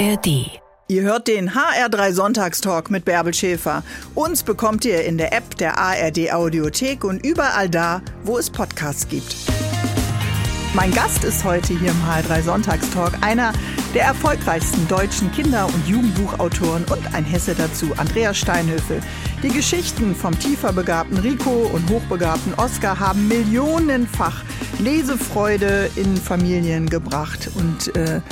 ARD. Ihr hört den HR3 Sonntagstalk mit Bärbel Schäfer. Uns bekommt ihr in der App der ARD Audiothek und überall da, wo es Podcasts gibt. Mein Gast ist heute hier im HR3 Sonntagstalk einer der erfolgreichsten deutschen Kinder- und Jugendbuchautoren und ein Hesse dazu, Andreas Steinhöfel. Die Geschichten vom tiefer begabten Rico und hochbegabten Oscar haben millionenfach Lesefreude in Familien gebracht und äh,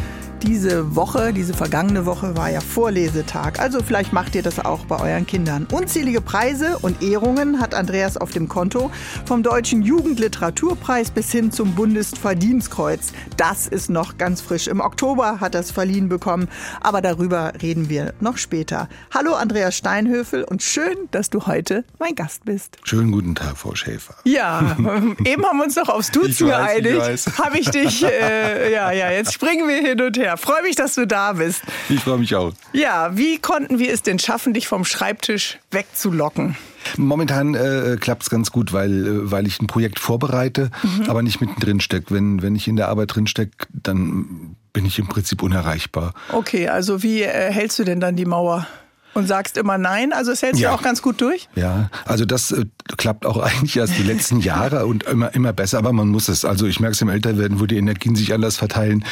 diese Woche, diese vergangene Woche war ja Vorlesetag. Also vielleicht macht ihr das auch bei euren Kindern. Unzählige Preise und Ehrungen hat Andreas auf dem Konto. Vom Deutschen Jugendliteraturpreis bis hin zum Bundesverdienstkreuz. Das ist noch ganz frisch. Im Oktober hat er es verliehen bekommen. Aber darüber reden wir noch später. Hallo Andreas Steinhöfel und schön, dass du heute mein Gast bist. Schönen guten Tag, Frau Schäfer. Ja, eben haben wir uns noch aufs Duzen geeinigt. Habe ich dich, äh, ja, ja, jetzt springen wir hin und her. Ja, freue mich, dass du da bist. Ich freue mich auch. Ja, wie konnten wir es denn schaffen, dich vom Schreibtisch wegzulocken? Momentan äh, klappt es ganz gut, weil, äh, weil ich ein Projekt vorbereite, mhm. aber nicht mittendrin stecke. Wenn, wenn ich in der Arbeit drin stecke, dann bin ich im Prinzip unerreichbar. Okay, also wie äh, hältst du denn dann die Mauer? Und sagst immer nein, also es hält sich ja. auch ganz gut durch? Ja, also das äh, klappt auch eigentlich erst die letzten Jahre und immer, immer besser, aber man muss es. Also ich merke es im Älterwerden, wo die Energien sich anders verteilen,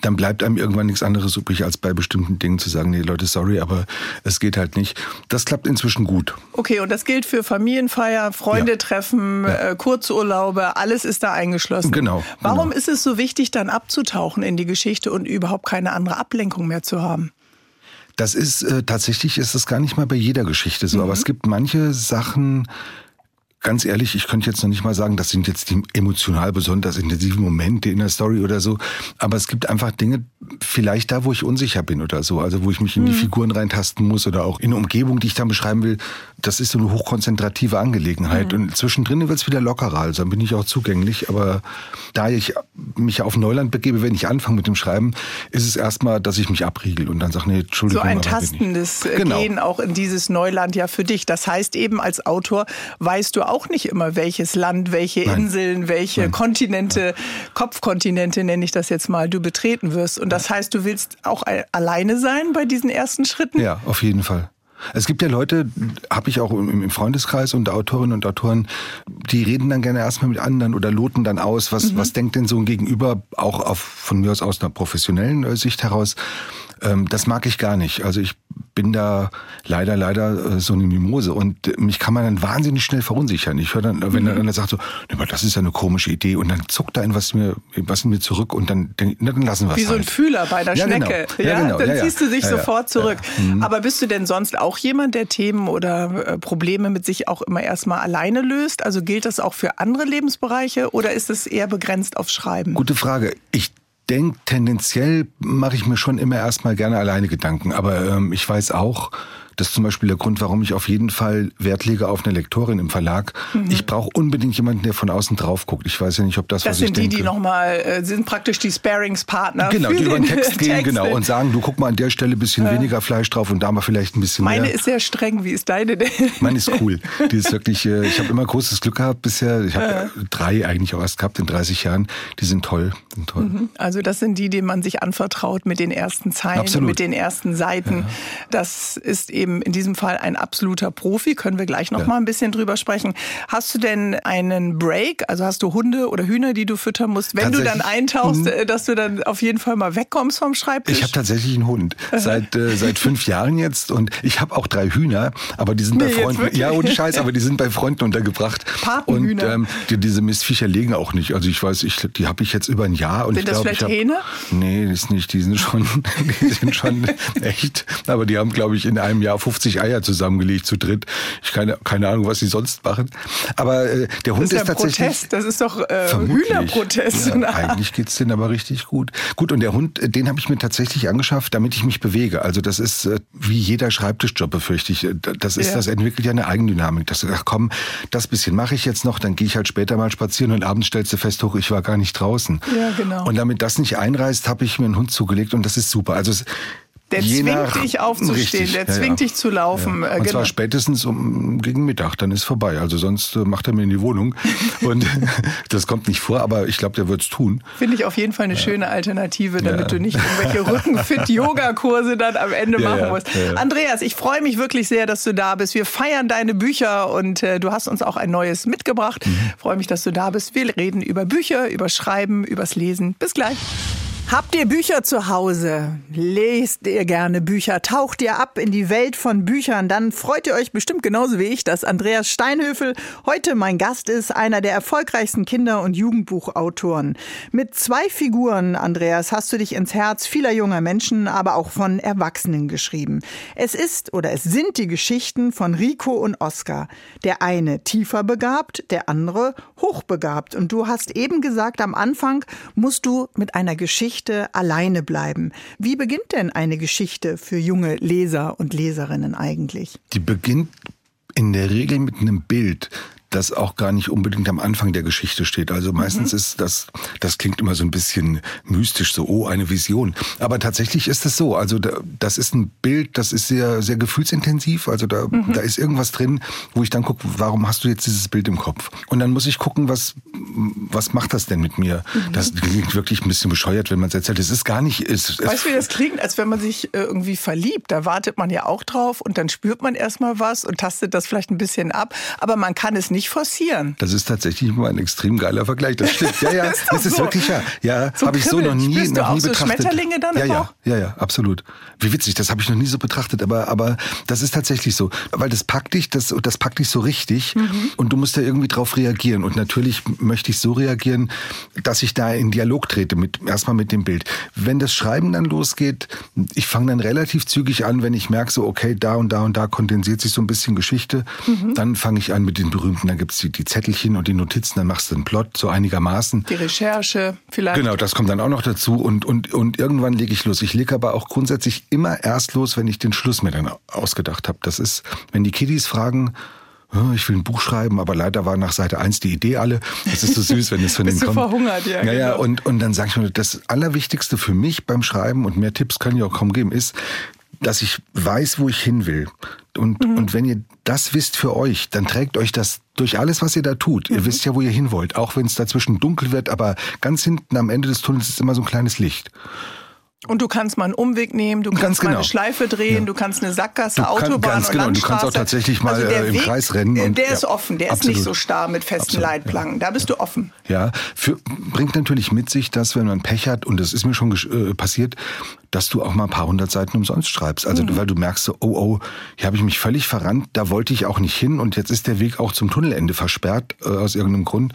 dann bleibt einem irgendwann nichts anderes übrig, als bei bestimmten Dingen zu sagen, nee Leute, sorry, aber es geht halt nicht. Das klappt inzwischen gut. Okay, und das gilt für Familienfeier, Freunde treffen, ja. Äh, Kurzurlaube, alles ist da eingeschlossen. Genau. Warum genau. ist es so wichtig, dann abzutauchen in die Geschichte und überhaupt keine andere Ablenkung mehr zu haben? Das ist äh, tatsächlich ist das gar nicht mal bei jeder Geschichte so, mhm. aber es gibt manche Sachen, ganz ehrlich, ich könnte jetzt noch nicht mal sagen, das sind jetzt die emotional besonders intensiven Momente in der Story oder so. Aber es gibt einfach Dinge, vielleicht da, wo ich unsicher bin oder so. Also wo ich mich in die mhm. Figuren reintasten muss oder auch in eine Umgebung, die ich dann beschreiben will. Das ist so eine hochkonzentrative Angelegenheit. Mhm. Und zwischendrin wird es wieder lockerer. Also dann bin ich auch zugänglich. Aber da ich mich auf Neuland begebe, wenn ich anfange mit dem Schreiben, ist es erstmal, dass ich mich abriegel und dann sage, nee, Entschuldigung. So ein tastendes genau. Gehen auch in dieses Neuland ja für dich. Das heißt eben als Autor weißt du auch, auch nicht immer, welches Land, welche Nein. Inseln, welche Nein. Kontinente, ja. Kopfkontinente nenne ich das jetzt mal, du betreten wirst. Und das heißt, du willst auch alleine sein bei diesen ersten Schritten? Ja, auf jeden Fall. Es gibt ja Leute, habe ich auch im Freundeskreis unter Autorinnen und Autoren, die reden dann gerne erstmal mit anderen oder loten dann aus, was, mhm. was denkt denn so ein Gegenüber, auch auf, von mir aus aus einer professionellen äh, Sicht heraus. Ähm, das mag ich gar nicht. Also ich bin da leider, leider äh, so eine Mimose und mich kann man dann wahnsinnig schnell verunsichern. Ich höre dann, wenn mhm. dann einer sagt so, das ist ja eine komische Idee und dann zuckt da ein was mir, was in mir zurück und dann, dann lassen wir es Wie so ein halt. Fühler bei der ja, Schnecke. Genau. Ja, genau. Dann ja, ziehst du dich ja, sofort zurück. Mhm. Aber bist du denn sonst auch jemand, der Themen oder äh, Probleme mit sich auch immer erstmal alleine löst? Also gilt das auch für andere Lebensbereiche oder ist es eher begrenzt aufs Schreiben? Gute Frage. Ich denke, tendenziell mache ich mir schon immer erstmal gerne alleine Gedanken. Aber ähm, ich weiß auch, das ist zum Beispiel der Grund, warum ich auf jeden Fall Wert lege auf eine Lektorin im Verlag. Mhm. Ich brauche unbedingt jemanden, der von außen drauf guckt. Ich weiß ja nicht, ob das, das was ich denke... Das sind die, die nochmal, äh, sind praktisch die Sparingspartner Genau, die über den Text gehen genau, und sagen, du guck mal an der Stelle ein bisschen äh. weniger Fleisch drauf und da mal vielleicht ein bisschen Meine mehr. Meine ist sehr streng, wie ist deine denn? Meine ist cool. Die ist wirklich, äh, ich habe immer großes Glück gehabt bisher. Ich habe äh. drei eigentlich auch erst gehabt in 30 Jahren. Die sind toll. Sind toll. Mhm. Also das sind die, denen man sich anvertraut mit den ersten Zeilen, Absolut. mit den ersten Seiten. Ja. Das ist eben in diesem Fall ein absoluter Profi, können wir gleich noch ja. mal ein bisschen drüber sprechen. Hast du denn einen Break? Also hast du Hunde oder Hühner, die du füttern musst, wenn du dann eintauchst. Äh, dass du dann auf jeden Fall mal wegkommst vom Schreibtisch? Ich habe tatsächlich einen Hund seit äh, seit fünf Jahren jetzt und ich habe auch drei Hühner, aber die sind nee, bei Freunden. Ja, ohne Scheiß, aber die sind bei Freunden untergebracht. Patenhühner. Und ähm, die, diese Mistviecher legen auch nicht. Also ich weiß, ich, die habe ich jetzt über ein Jahr und sind ich das glaube, vielleicht ich Hähne? Nee, das ist nicht. Die sind schon, die sind schon echt. Aber die haben, glaube ich, in einem Jahr 50 Eier zusammengelegt zu dritt. Ich keine keine Ahnung, was sie sonst machen. Aber äh, der Hund das ist, ist tatsächlich. Protest. Das ist doch äh, Hühnerprotest. Ja, eigentlich geht's denen aber richtig gut. Gut und der Hund, äh, den habe ich mir tatsächlich angeschafft, damit ich mich bewege. Also das ist äh, wie jeder Schreibtischjob befürchte ich. Das ist, ja. das entwickelt ja eine Eigendynamik. Das ach komm, das bisschen mache ich jetzt noch, dann gehe ich halt später mal spazieren und abends stellst du fest, hoch, ich war gar nicht draußen. Ja, genau. Und damit das nicht einreißt, habe ich mir einen Hund zugelegt und das ist super. Also Der Je zwingt nach, dich aufzustehen, richtig, der zwingt ja, dich zu laufen. Ja. Und genau. zwar spätestens um, gegen Mittag, dann ist vorbei. Also sonst äh, macht er mir in die Wohnung. Und das kommt nicht vor, aber ich glaube, der wird es tun. Finde ich auf jeden Fall eine ja. schöne Alternative, damit du nicht irgendwelche Rückenfit-Yoga-Kurse dann am Ende machen musst. Andreas, ich freue mich wirklich sehr, dass du da bist. Wir feiern deine Bücher und äh, du hast uns auch ein neues mitgebracht. Mhm. Freue mich, dass du da bist. Wir reden über Bücher, über Schreiben, übers Lesen. Bis gleich. Habt ihr Bücher zu Hause? Lest ihr gerne Bücher? Taucht ihr ab in die Welt von Büchern? Dann freut ihr euch bestimmt genauso wie ich, dass Andreas Steinhöfel heute mein Gast ist, einer der erfolgreichsten Kinder- und Jugendbuchautoren. Mit zwei Figuren, Andreas, hast du dich ins Herz vieler junger Menschen, aber auch von Erwachsenen geschrieben. Es ist oder es sind die Geschichten von Rico und Oskar. Der eine tiefer begabt, der andere hochbegabt. Und du hast eben gesagt, am Anfang musst du mit einer Geschichte Geschichte alleine bleiben. Wie beginnt denn eine Geschichte für junge Leser und Leserinnen eigentlich? Die beginnt in der Regel mit einem Bild das auch gar nicht unbedingt am Anfang der Geschichte steht. Also meistens mhm. ist das, das klingt immer so ein bisschen mystisch, so, oh, eine Vision. Aber tatsächlich ist es so. Also da, das ist ein Bild, das ist sehr, sehr gefühlsintensiv. Also da, mhm. da ist irgendwas drin, wo ich dann gucke, warum hast du jetzt dieses Bild im Kopf? Und dann muss ich gucken, was, was macht das denn mit mir? Mhm. Das klingt wirklich ein bisschen bescheuert, wenn man es erzählt. Es ist gar nicht, ist, Weißt du, wie das klingt, als wenn man sich äh, irgendwie verliebt. Da wartet man ja auch drauf und dann spürt man erstmal was und tastet das vielleicht ein bisschen ab. Aber man kann es nicht forcieren. Das ist tatsächlich mal ein extrem geiler Vergleich. Das stimmt. Ja, ja, das, das ist so. wirklich ja. Ja, so habe ich so noch nie, Spürst noch nie so betrachtet. Schmetterlinge dann ja, ja, ja, ja, absolut. Wie witzig, das habe ich noch nie so betrachtet, aber aber das ist tatsächlich so, weil das packt dich, das das packt dich so richtig mhm. und du musst da irgendwie drauf reagieren und natürlich möchte ich so reagieren, dass ich da in Dialog trete mit erstmal mit dem Bild. Wenn das Schreiben dann losgeht, ich fange dann relativ zügig an, wenn ich merke so okay, da und da und da kondensiert sich so ein bisschen Geschichte, mhm. dann fange ich an mit den berühmten, dann gibt's die, die Zettelchen und die Notizen, dann machst du einen Plot so einigermaßen. Die Recherche vielleicht. Genau, das kommt dann auch noch dazu und, und, und irgendwann lege ich los. Ich lege aber auch grundsätzlich immer erst los, wenn ich den Schluss mir dann ausgedacht habe. Das ist, wenn die Kiddies fragen, ich will ein Buch schreiben, aber leider war nach Seite 1 die Idee alle. Das ist so süß, wenn es von denen kommt. verhungert, ja. Naja, genau. und, und dann sage ich mir, das Allerwichtigste für mich beim Schreiben, und mehr Tipps kann ich auch kaum geben, ist, dass ich weiß, wo ich hin will. Und, mhm. und wenn ihr das wisst für euch, dann trägt euch das durch alles, was ihr da tut. Mhm. Ihr wisst ja, wo ihr hin wollt, auch wenn es dazwischen dunkel wird, aber ganz hinten am Ende des Tunnels ist immer so ein kleines Licht. Und du kannst mal einen Umweg nehmen, du kannst genau. mal eine Schleife drehen, ja. du kannst eine Sackgasse, du Autobahn ganz und genau. Du kannst auch tatsächlich mal also äh, im Weg, Kreis rennen. Und, der ist offen, der absolut. ist nicht so starr mit festen absolut, Leitplanken. Da bist du offen. Ja, für, bringt natürlich mit sich, dass wenn man Pech hat, und das ist mir schon äh, passiert, dass du auch mal ein paar hundert Seiten umsonst schreibst. Also mhm. weil du merkst so, oh oh, hier habe ich mich völlig verrannt, da wollte ich auch nicht hin und jetzt ist der Weg auch zum Tunnelende versperrt äh, aus irgendeinem Grund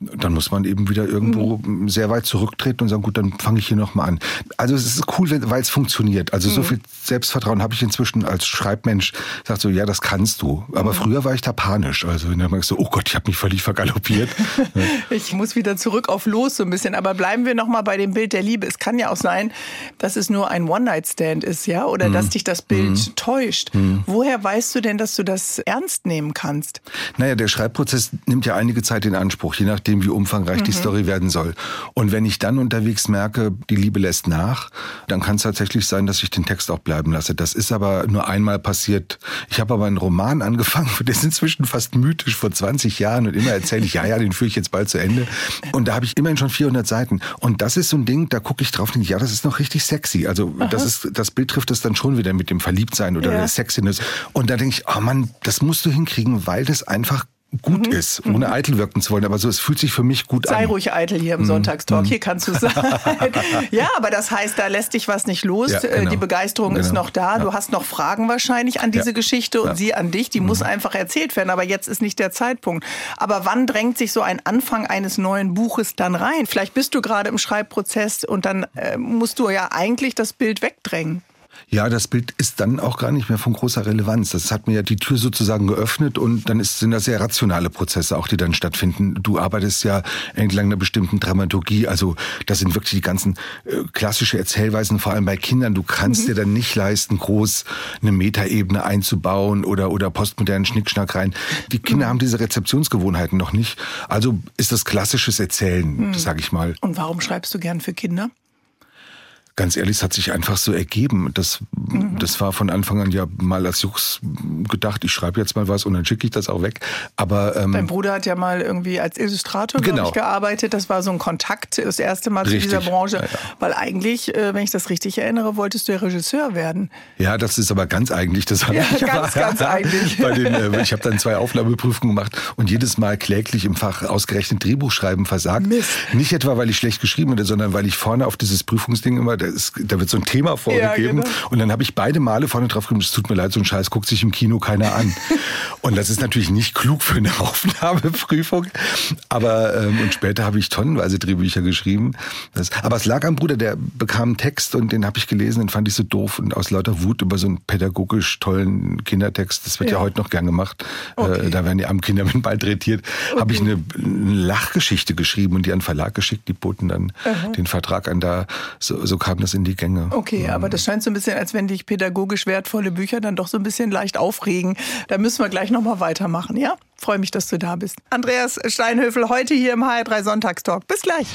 dann muss man eben wieder irgendwo mhm. sehr weit zurücktreten und sagen, gut, dann fange ich hier nochmal an. Also es ist cool, weil es funktioniert. Also mhm. so viel Selbstvertrauen habe ich inzwischen als Schreibmensch. Sagt so, ja, das kannst du. Aber mhm. früher war ich da panisch. Also wenn man so, oh Gott, ich habe mich völlig vergaloppiert. ich muss wieder zurück auf los so ein bisschen. Aber bleiben wir nochmal bei dem Bild der Liebe. Es kann ja auch sein, dass es nur ein One-Night-Stand ist, ja, oder dass mhm. dich das Bild mhm. täuscht. Woher weißt du denn, dass du das ernst nehmen kannst? Naja, der Schreibprozess nimmt ja einige Zeit in Anspruch, je nachdem, wie umfangreich mhm. die Story werden soll. Und wenn ich dann unterwegs merke, die Liebe lässt nach, dann kann es tatsächlich sein, dass ich den Text auch bleiben lasse. Das ist aber nur einmal passiert. Ich habe aber einen Roman angefangen, der ist inzwischen fast mythisch vor 20 Jahren und immer erzähle ich, ja, ja, den führe ich jetzt bald zu Ende. Und da habe ich immerhin schon 400 Seiten. Und das ist so ein Ding, da gucke ich drauf und denke, ja, das ist noch richtig sexy. Also das ist, das Bild trifft es dann schon wieder mit dem Verliebtsein oder ja. der Sexiness. Und da denke ich, oh Mann, das musst du hinkriegen, weil das einfach gut mhm. ist, ohne mhm. eitel wirken zu wollen. Aber so, es fühlt sich für mich gut Sei an. Sei ruhig eitel hier im mhm. Sonntagstalk. Mhm. Hier kannst du sein. ja, aber das heißt, da lässt dich was nicht los. Ja, äh, genau. Die Begeisterung genau. ist noch da. Ja. Du hast noch Fragen wahrscheinlich an diese ja. Geschichte und sie an dich. Die muss mhm. einfach erzählt werden. Aber jetzt ist nicht der Zeitpunkt. Aber wann drängt sich so ein Anfang eines neuen Buches dann rein? Vielleicht bist du gerade im Schreibprozess und dann äh, musst du ja eigentlich das Bild wegdrängen. Ja, das Bild ist dann auch gar nicht mehr von großer Relevanz. Das hat mir ja die Tür sozusagen geöffnet und dann ist, sind das sehr rationale Prozesse auch, die dann stattfinden. Du arbeitest ja entlang einer bestimmten Dramaturgie. Also das sind wirklich die ganzen äh, klassische Erzählweisen, vor allem bei Kindern. Du kannst mhm. dir dann nicht leisten, groß eine Metaebene einzubauen oder, oder postmodernen Schnickschnack rein. Die Kinder mhm. haben diese Rezeptionsgewohnheiten noch nicht. Also ist das klassisches Erzählen, mhm. sage ich mal. Und warum schreibst du gern für Kinder? Ganz ehrlich, es hat sich einfach so ergeben. Das, mhm. das war von Anfang an ja mal als Jux gedacht, ich schreibe jetzt mal was und dann schicke ich das auch weg. Aber ähm, Dein Bruder hat ja mal irgendwie als Illustrator genau. ich, gearbeitet. Das war so ein Kontakt das erste Mal richtig. zu dieser Branche. Ja, ja. Weil eigentlich, äh, wenn ich das richtig erinnere, wolltest du ja Regisseur werden. Ja, das ist aber ganz eigentlich. Das war ja, ich ganz, aber, ganz eigentlich. Den, äh, ich habe dann zwei Aufnahmeprüfungen gemacht und jedes Mal kläglich im Fach ausgerechnet Drehbuchschreiben versagt. Mist. Nicht etwa, weil ich schlecht geschrieben hätte, sondern weil ich vorne auf dieses Prüfungsding immer da, ist, da wird so ein Thema vorgegeben. Ja, genau. Und dann habe ich beide Male vorne drauf geschrieben, es tut mir leid, so ein Scheiß guckt sich im Kino keiner an. und das ist natürlich nicht klug für eine Aufnahmeprüfung. Aber ähm, und später habe ich tonnenweise Drehbücher geschrieben. Das, aber es lag am Bruder, der bekam einen Text und den habe ich gelesen, den fand ich so doof und aus lauter Wut über so einen pädagogisch tollen Kindertext, das wird ja, ja heute noch gern gemacht, äh, okay. äh, da werden die armen Kinder mit bald retiert, okay. habe ich eine, eine, Lachgeschichte geschrieben und die an den Verlag geschickt, die boten dann Aha. den Vertrag an, da so, so kam das in die Gänge. Okay, aber das scheint so ein bisschen, als wenn dich pädagogisch wertvolle Bücher dann doch so ein bisschen leicht aufregen. Da müssen wir gleich nochmal weitermachen, ja? Freue mich, dass du da bist. Andreas Steinhöfel heute hier im HR3 Sonntagstalk. Bis gleich.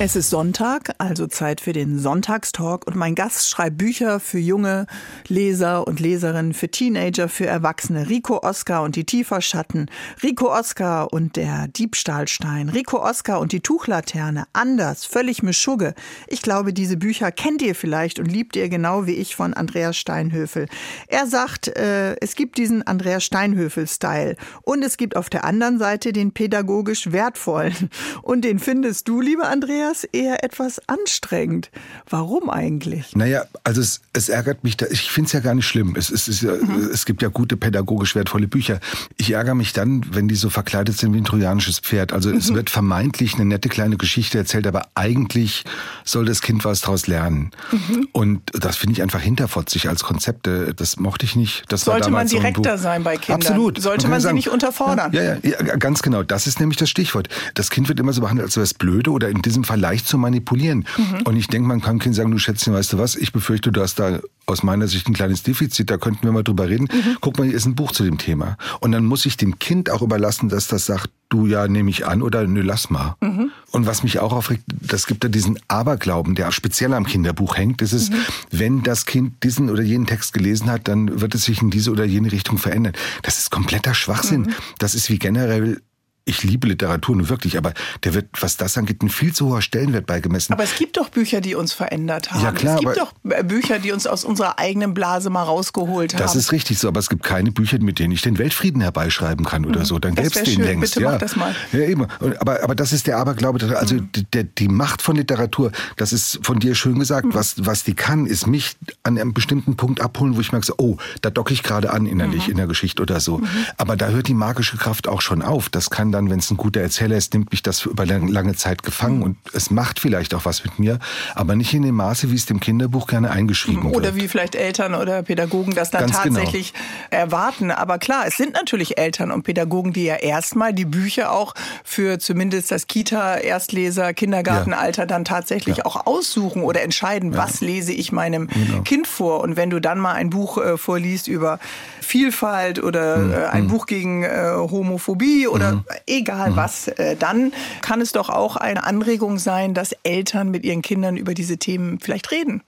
Es ist Sonntag, also Zeit für den Sonntagstalk und mein Gast schreibt Bücher für junge Leser und Leserinnen, für Teenager, für Erwachsene. Rico Oscar und die Tieferschatten, Rico Oscar und der Diebstahlstein, Rico Oscar und die Tuchlaterne, anders, völlig Mischugge. Ich glaube, diese Bücher kennt ihr vielleicht und liebt ihr genau wie ich von Andreas Steinhöfel. Er sagt, äh, es gibt diesen Andreas Steinhöfel-Style und es gibt auf der anderen Seite den pädagogisch wertvollen. Und den findest du, lieber Andreas, Andreas eher etwas anstrengend. Warum eigentlich? Naja, also es, es ärgert mich, da, ich finde es ja gar nicht schlimm. Es, es, ja, mhm. es gibt ja gute pädagogisch wertvolle Bücher. Ich ärgere mich dann, wenn die so verkleidet sind wie ein trojanisches Pferd. Also mhm. es wird vermeintlich eine nette kleine Geschichte erzählt, aber eigentlich soll das Kind was daraus lernen. Mhm. Und das finde ich einfach hinterfotzig als Konzept. Das mochte ich nicht. Das Sollte man direkter so sein bei Kindern? Absolut. Sollte man, man sie sagen, nicht unterfordern? Ja, ja, ja, ganz genau. Das ist nämlich das Stichwort. Das Kind wird immer so behandelt, als wäre es blöde oder in diesem Fall leicht zu manipulieren. Mhm. Und ich denke, man kann Kind sagen, du Schätzchen, weißt du was, ich befürchte, du hast da aus meiner Sicht ein kleines Defizit, da könnten wir mal drüber reden. Mhm. Guck mal, hier ist ein Buch zu dem Thema. Und dann muss ich dem Kind auch überlassen, dass das sagt, du ja, nehme ich an oder nö, lass mal. Mhm. Und was mich auch aufregt, das gibt ja diesen Aberglauben, der speziell am Kinderbuch hängt. Das ist, mhm. wenn das Kind diesen oder jenen Text gelesen hat, dann wird es sich in diese oder jene Richtung verändern. Das ist kompletter Schwachsinn. Mhm. Das ist wie generell ich liebe Literatur nun wirklich, aber der wird, was das angeht, ein viel zu hoher Stellenwert beigemessen. Aber es gibt doch Bücher, die uns verändert haben. Ja, klar, es gibt doch äh, Bücher, die uns aus unserer eigenen Blase mal rausgeholt haben. Das ist richtig so, aber es gibt keine Bücher, mit denen ich den Weltfrieden herbeischreiben kann oder mhm. so. Dann gäbe es den schön. längst. Bitte ja. mach das mal. Ja, eben. Aber, aber das ist der Aberglaube. Also mhm. die, die Macht von Literatur, das ist von dir schön gesagt. Mhm. Was, was die kann, ist mich an einem bestimmten Punkt abholen, wo ich merke, oh, da docke ich gerade an innerlich mhm. in der Geschichte oder so. Mhm. Aber da hört die magische Kraft auch schon auf. Das kann dann, wenn es ein guter Erzähler Erzähler ist, nimmt mich das über lange Zeit gefangen und es macht vielleicht auch was mit mir, aber nicht in dem Maße, wie es dem Kinderbuch gerne eingeschrieben oder wird. Oder wie vielleicht Eltern oder Pädagogen das dann Ganz genau. tatsächlich genau. erwarten. Aber klar, es sind natürlich Eltern und Pädagogen, die ja erstmal die Bücher auch für zumindest das Kita-Erstleser, Kindergartenalter ja. dann tatsächlich ja. auch aussuchen oder entscheiden, ja. was lese ich meinem genau. Kind vor. Und wenn du dann mal ein Buch äh, vorliest über Vielfalt oder mhm. äh, ein mhm. Buch gegen äh, Homophobie oder mhm. Egal mhm. was, äh, dann kann es doch auch eine Anregung sein, dass Eltern mit ihren Kindern über diese Themen vielleicht reden.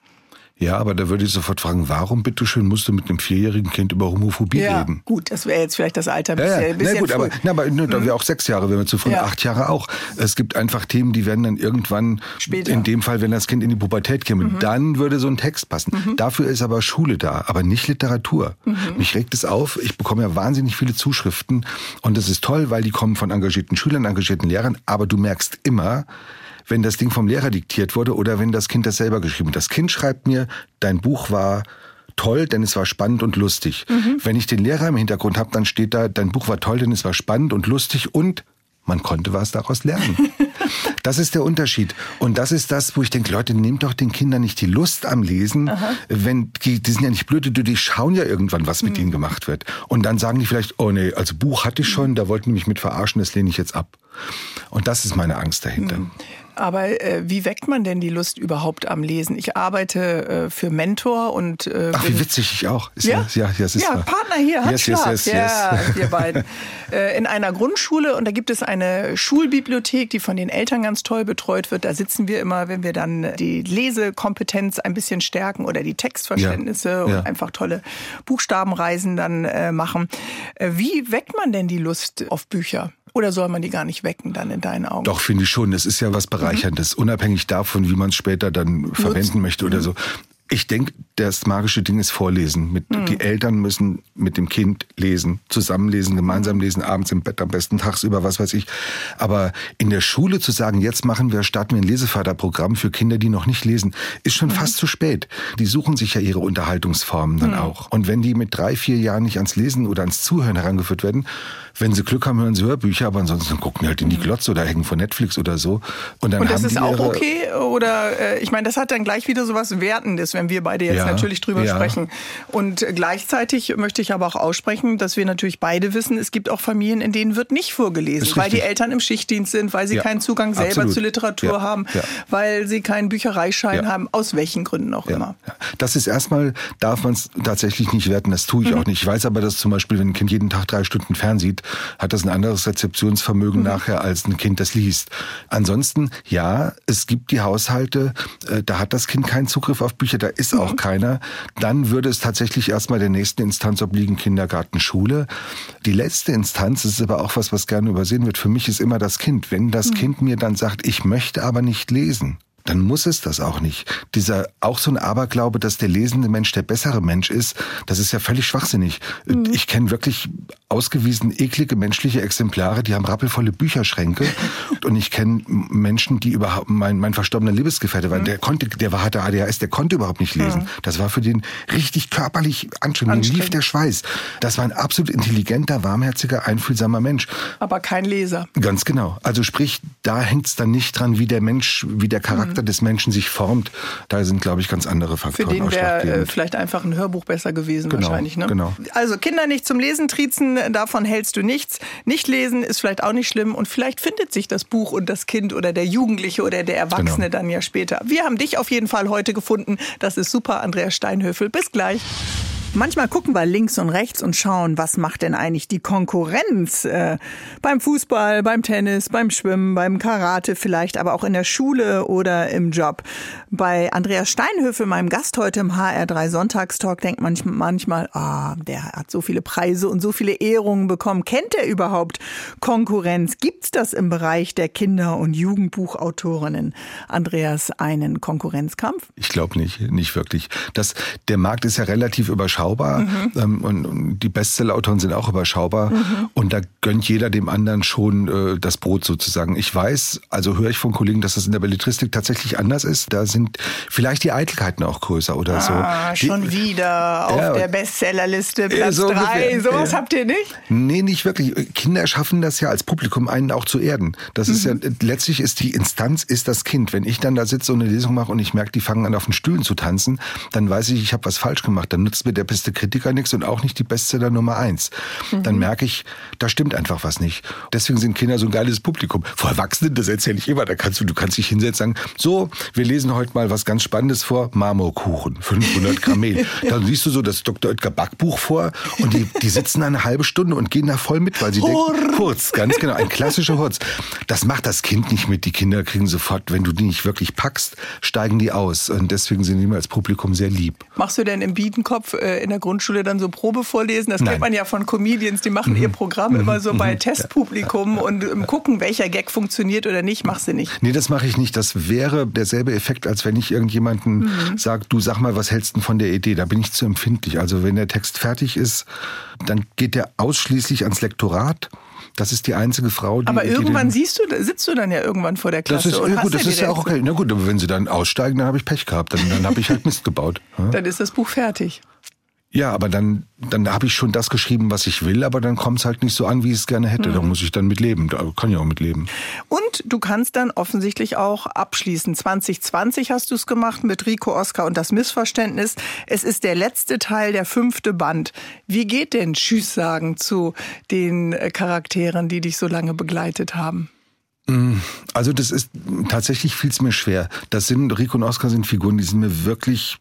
Ja, aber da würde ich sofort fragen, warum bitteschön musst du mit einem vierjährigen Kind über Homophobie ja, reden? Gut, das wäre jetzt vielleicht das Alter ein bisschen, ja, ja. bisschen Na gut, aber, na, aber ne, da wäre auch sechs Jahre, wenn wir zu früh, ja. acht Jahre auch. Es gibt einfach Themen, die werden dann irgendwann, Später. in dem Fall, wenn das Kind in die Pubertät käme, mhm. dann würde so ein Text passen. Mhm. Dafür ist aber Schule da, aber nicht Literatur. Mhm. Mich regt es auf, ich bekomme ja wahnsinnig viele Zuschriften und das ist toll, weil die kommen von engagierten Schülern, engagierten Lehrern, aber du merkst immer, wenn das Ding vom Lehrer diktiert wurde oder wenn das Kind das selber geschrieben hat. Das Kind schreibt mir, dein Buch war toll, denn es war spannend und lustig. Mhm. Wenn ich den Lehrer im Hintergrund habe, dann steht da, dein Buch war toll, denn es war spannend und lustig und man konnte was daraus lernen. Das ist der Unterschied. Und das ist das, wo ich denke, Leute, nehmt doch den Kindern nicht die Lust am Lesen, Aha. wenn die, die sind ja nicht blöde, die schauen ja irgendwann, was mit mhm. ihnen gemacht wird. Und dann sagen die vielleicht, oh nee, also Buch hatte ich schon, da wollten die mich mit verarschen, das lehne ich jetzt ab. Und das ist meine Angst dahinter. Mhm. Aber äh, wie weckt man denn die Lust überhaupt am Lesen? Ich arbeite äh, für Mentor und äh, Ach, wie witzig ich auch. Ist ja? Ja, ja, ja, Partner hier, yes, yes, yes, ja, yes. wir beiden. äh, in einer Grundschule und da gibt es eine Schulbibliothek, die von den Eltern ganz toll betreut wird. Da sitzen wir immer, wenn wir dann die Lesekompetenz ein bisschen stärken oder die Textverständnisse ja, und einfach tolle Buchstabenreisen dann äh, machen. Äh, wie weckt man denn die Lust auf Bücher? Oder soll man die gar nicht wecken dann in deinen Augen? Doch, finde ich schon. Das ist ja was Bereicherndes, mhm. unabhängig davon, wie man es später dann Nutzt. verwenden möchte oder mhm. so. Ich denke, das magische Ding ist Vorlesen. Mit, mhm. Die Eltern müssen mit dem Kind lesen, zusammenlesen, gemeinsam mhm. lesen, abends im Bett, am besten tagsüber, was weiß ich. Aber in der Schule zu sagen, jetzt machen wir, starten wir ein Leseförderprogramm für Kinder, die noch nicht lesen, ist schon mhm. fast zu spät. Die suchen sich ja ihre Unterhaltungsformen dann mhm. auch. Und wenn die mit drei, vier Jahren nicht ans Lesen oder ans Zuhören herangeführt werden, wenn sie Glück haben, hören sie Hörbücher, aber ansonsten gucken die halt in die mhm. Glotze oder hängen vor Netflix oder so. Und, dann und das ist auch okay? Oder äh, ich meine, das hat dann gleich wieder so was Wertendes, wenn wir beide jetzt ja, natürlich drüber ja. sprechen. Und gleichzeitig möchte ich aber auch aussprechen, dass wir natürlich beide wissen, es gibt auch Familien, in denen wird nicht vorgelesen, weil die Eltern im Schichtdienst sind, weil sie ja, keinen Zugang selber absolut. zur Literatur haben, weil sie keinen Büchereischein haben, aus welchen Gründen auch immer. Das ist erstmal, darf man es tatsächlich nicht werten, das tue ich mhm. auch nicht. Ich weiß aber, dass zum Beispiel, wenn ein Kind jeden Tag drei Stunden fernsieht, hat das ein anderes Rezeptionsvermögen mhm. nachher als ein Kind, das liest. Ansonsten, ja, es gibt die Haushalte, äh, da hat das Kind keinen Zugriff auf Bücher, da ist auch mhm. keiner. Dann würde es tatsächlich erstmal der nächsten Instanz obliegen, Kindergarten, Schule. Die letzte Instanz, das ist aber auch was, was gerne übersehen wird, für mich ist immer das Kind. Wenn das mhm. Kind mir dann sagt, ich möchte aber nicht lesen, dann muss es das auch nicht. Dieser auch so ein Aberglaube, dass der lesende Mensch der bessere Mensch ist, das ist ja völlig schwachsinnig. Mhm. Ich kenne wirklich ausgewiesen eklige menschliche Exemplare, die haben rappelvolle Bücherschränke und ich kenne Menschen, die überhaupt mein mein verstorbener Liebesgefährte war, mhm. der konnte der war hatte ADHS, der konnte überhaupt nicht lesen. Mhm. Das war für den richtig körperlich anstrengend, anstrengend. lief der Schweiß. Das war ein absolut intelligenter, warmherziger, einfühlsamer Mensch. Aber kein Leser. Ganz genau. Also sprich, da hängt es dann nicht dran, wie der Mensch, wie der Charakter Charakter des Menschen sich formt, da sind, glaube ich, ganz andere Faktoren. Für den wäre äh, vielleicht einfach ein Hörbuch besser gewesen, genau, wahrscheinlich. Ne? Genau. Also Kinder nicht zum Lesen triezen, davon hältst du nichts. Nicht lesen ist vielleicht auch nicht schlimm und vielleicht findet sich das Buch und das Kind oder der Jugendliche oder der Erwachsene genau. dann ja später. Wir haben dich auf jeden Fall heute gefunden. Das ist super, Andreas Steinhöfel. Bis gleich. Manchmal gucken wir links und rechts und schauen, was macht denn eigentlich die Konkurrenz äh, beim Fußball, beim Tennis, beim Schwimmen, beim Karate vielleicht, aber auch in der Schule oder im Job. Bei Andreas Steinhöfel, meinem Gast heute im HR3 Sonntagstalk, denkt man manchmal, ah, der hat so viele Preise und so viele Ehrungen bekommen. Kennt er überhaupt Konkurrenz? Gibt's das im Bereich der Kinder- und Jugendbuchautorinnen? Andreas, einen Konkurrenzkampf? Ich glaube nicht, nicht wirklich. Das, der Markt ist ja relativ überschaubar überschaubar mhm. ähm, und, und, die Bestsellerautoren sind auch überschaubar mhm. und da gönnt jeder dem anderen schon äh, das Brot sozusagen. Ich weiß, also höre ich von Kollegen, dass das in der Belletristik tatsächlich anders ist. Da sind vielleicht die Eitelkeiten auch größer oder ah, so. Schon die, wieder auf ja, der Bestsellerliste Platz so drei. Sowas ja. habt ihr nicht? Nee, nicht wirklich. Kinder schaffen das ja als Publikum einen auch zu erden. Das mhm. ist ja mhm. letztlich ist die Instanz ist das Kind. Wenn ich dann da sitze und eine Lesung mache und ich merke, die fangen an auf den Stühlen zu tanzen, dann weiß ich, ich habe was falsch gemacht. Dann nutzt mir der beste Kritiker nichts und auch nicht die Bestseller Nummer eins. Mhm. Dann merke ich, da stimmt einfach was nicht. Deswegen sind Kinder so ein geiles Publikum. Vor Erwachsenen, das erzähle ich immer, da kannst du, du kannst dich hinsetzen und sagen, so, wir lesen heute mal was ganz Spannendes vor, Marmorkuchen, 500 Gramm Mehl. Dann siehst du so das Dr. Oetker Backbuch vor und die, die sitzen eine halbe Stunde und gehen da voll mit, weil sie Hurr. denken, kurz, ganz genau, ein klassischer Hurz. Das macht das Kind nicht mit. Die Kinder kriegen sofort, wenn du die nicht wirklich packst, steigen die aus. Und deswegen sind die immer als Publikum sehr lieb. Machst du denn im Biedenkopf äh, in der Grund Grundschule dann so Probe vorlesen. Das Nein. kennt man ja von Comedians, die machen mhm. ihr Programm mhm. immer so bei mhm. Testpublikum ja. und um, gucken, welcher Gag funktioniert oder nicht. Machst du nicht? Nee, das mache ich nicht. Das wäre derselbe Effekt, als wenn ich irgendjemanden mhm. sage, du sag mal, was hältst du von der Idee? Da bin ich zu empfindlich. Also wenn der Text fertig ist, dann geht der ausschließlich ans Lektorat. Das ist die einzige Frau, die. Aber irgendwann die siehst du, sitzt du dann ja irgendwann vor der Klasse. Das ist, und ja, gut, das ist ja auch okay. Na gut, aber wenn sie dann aussteigen, dann habe ich Pech gehabt. Dann, dann habe ich halt Mist gebaut. Dann ist das Buch fertig. Ja, aber dann, dann habe ich schon das geschrieben, was ich will, aber dann kommt es halt nicht so an, wie ich es gerne hätte. Mhm. Da muss ich dann mit leben. Da kann ich auch mit leben. Und du kannst dann offensichtlich auch abschließen. 2020 hast du es gemacht mit Rico Oscar und das Missverständnis. Es ist der letzte Teil, der fünfte Band. Wie geht denn Tschüss sagen zu den äh, Charakteren, die dich so lange begleitet haben? Also das ist tatsächlich fiel es mir schwer. Das sind Rico und Oskar sind Figuren, die sind mir wirklich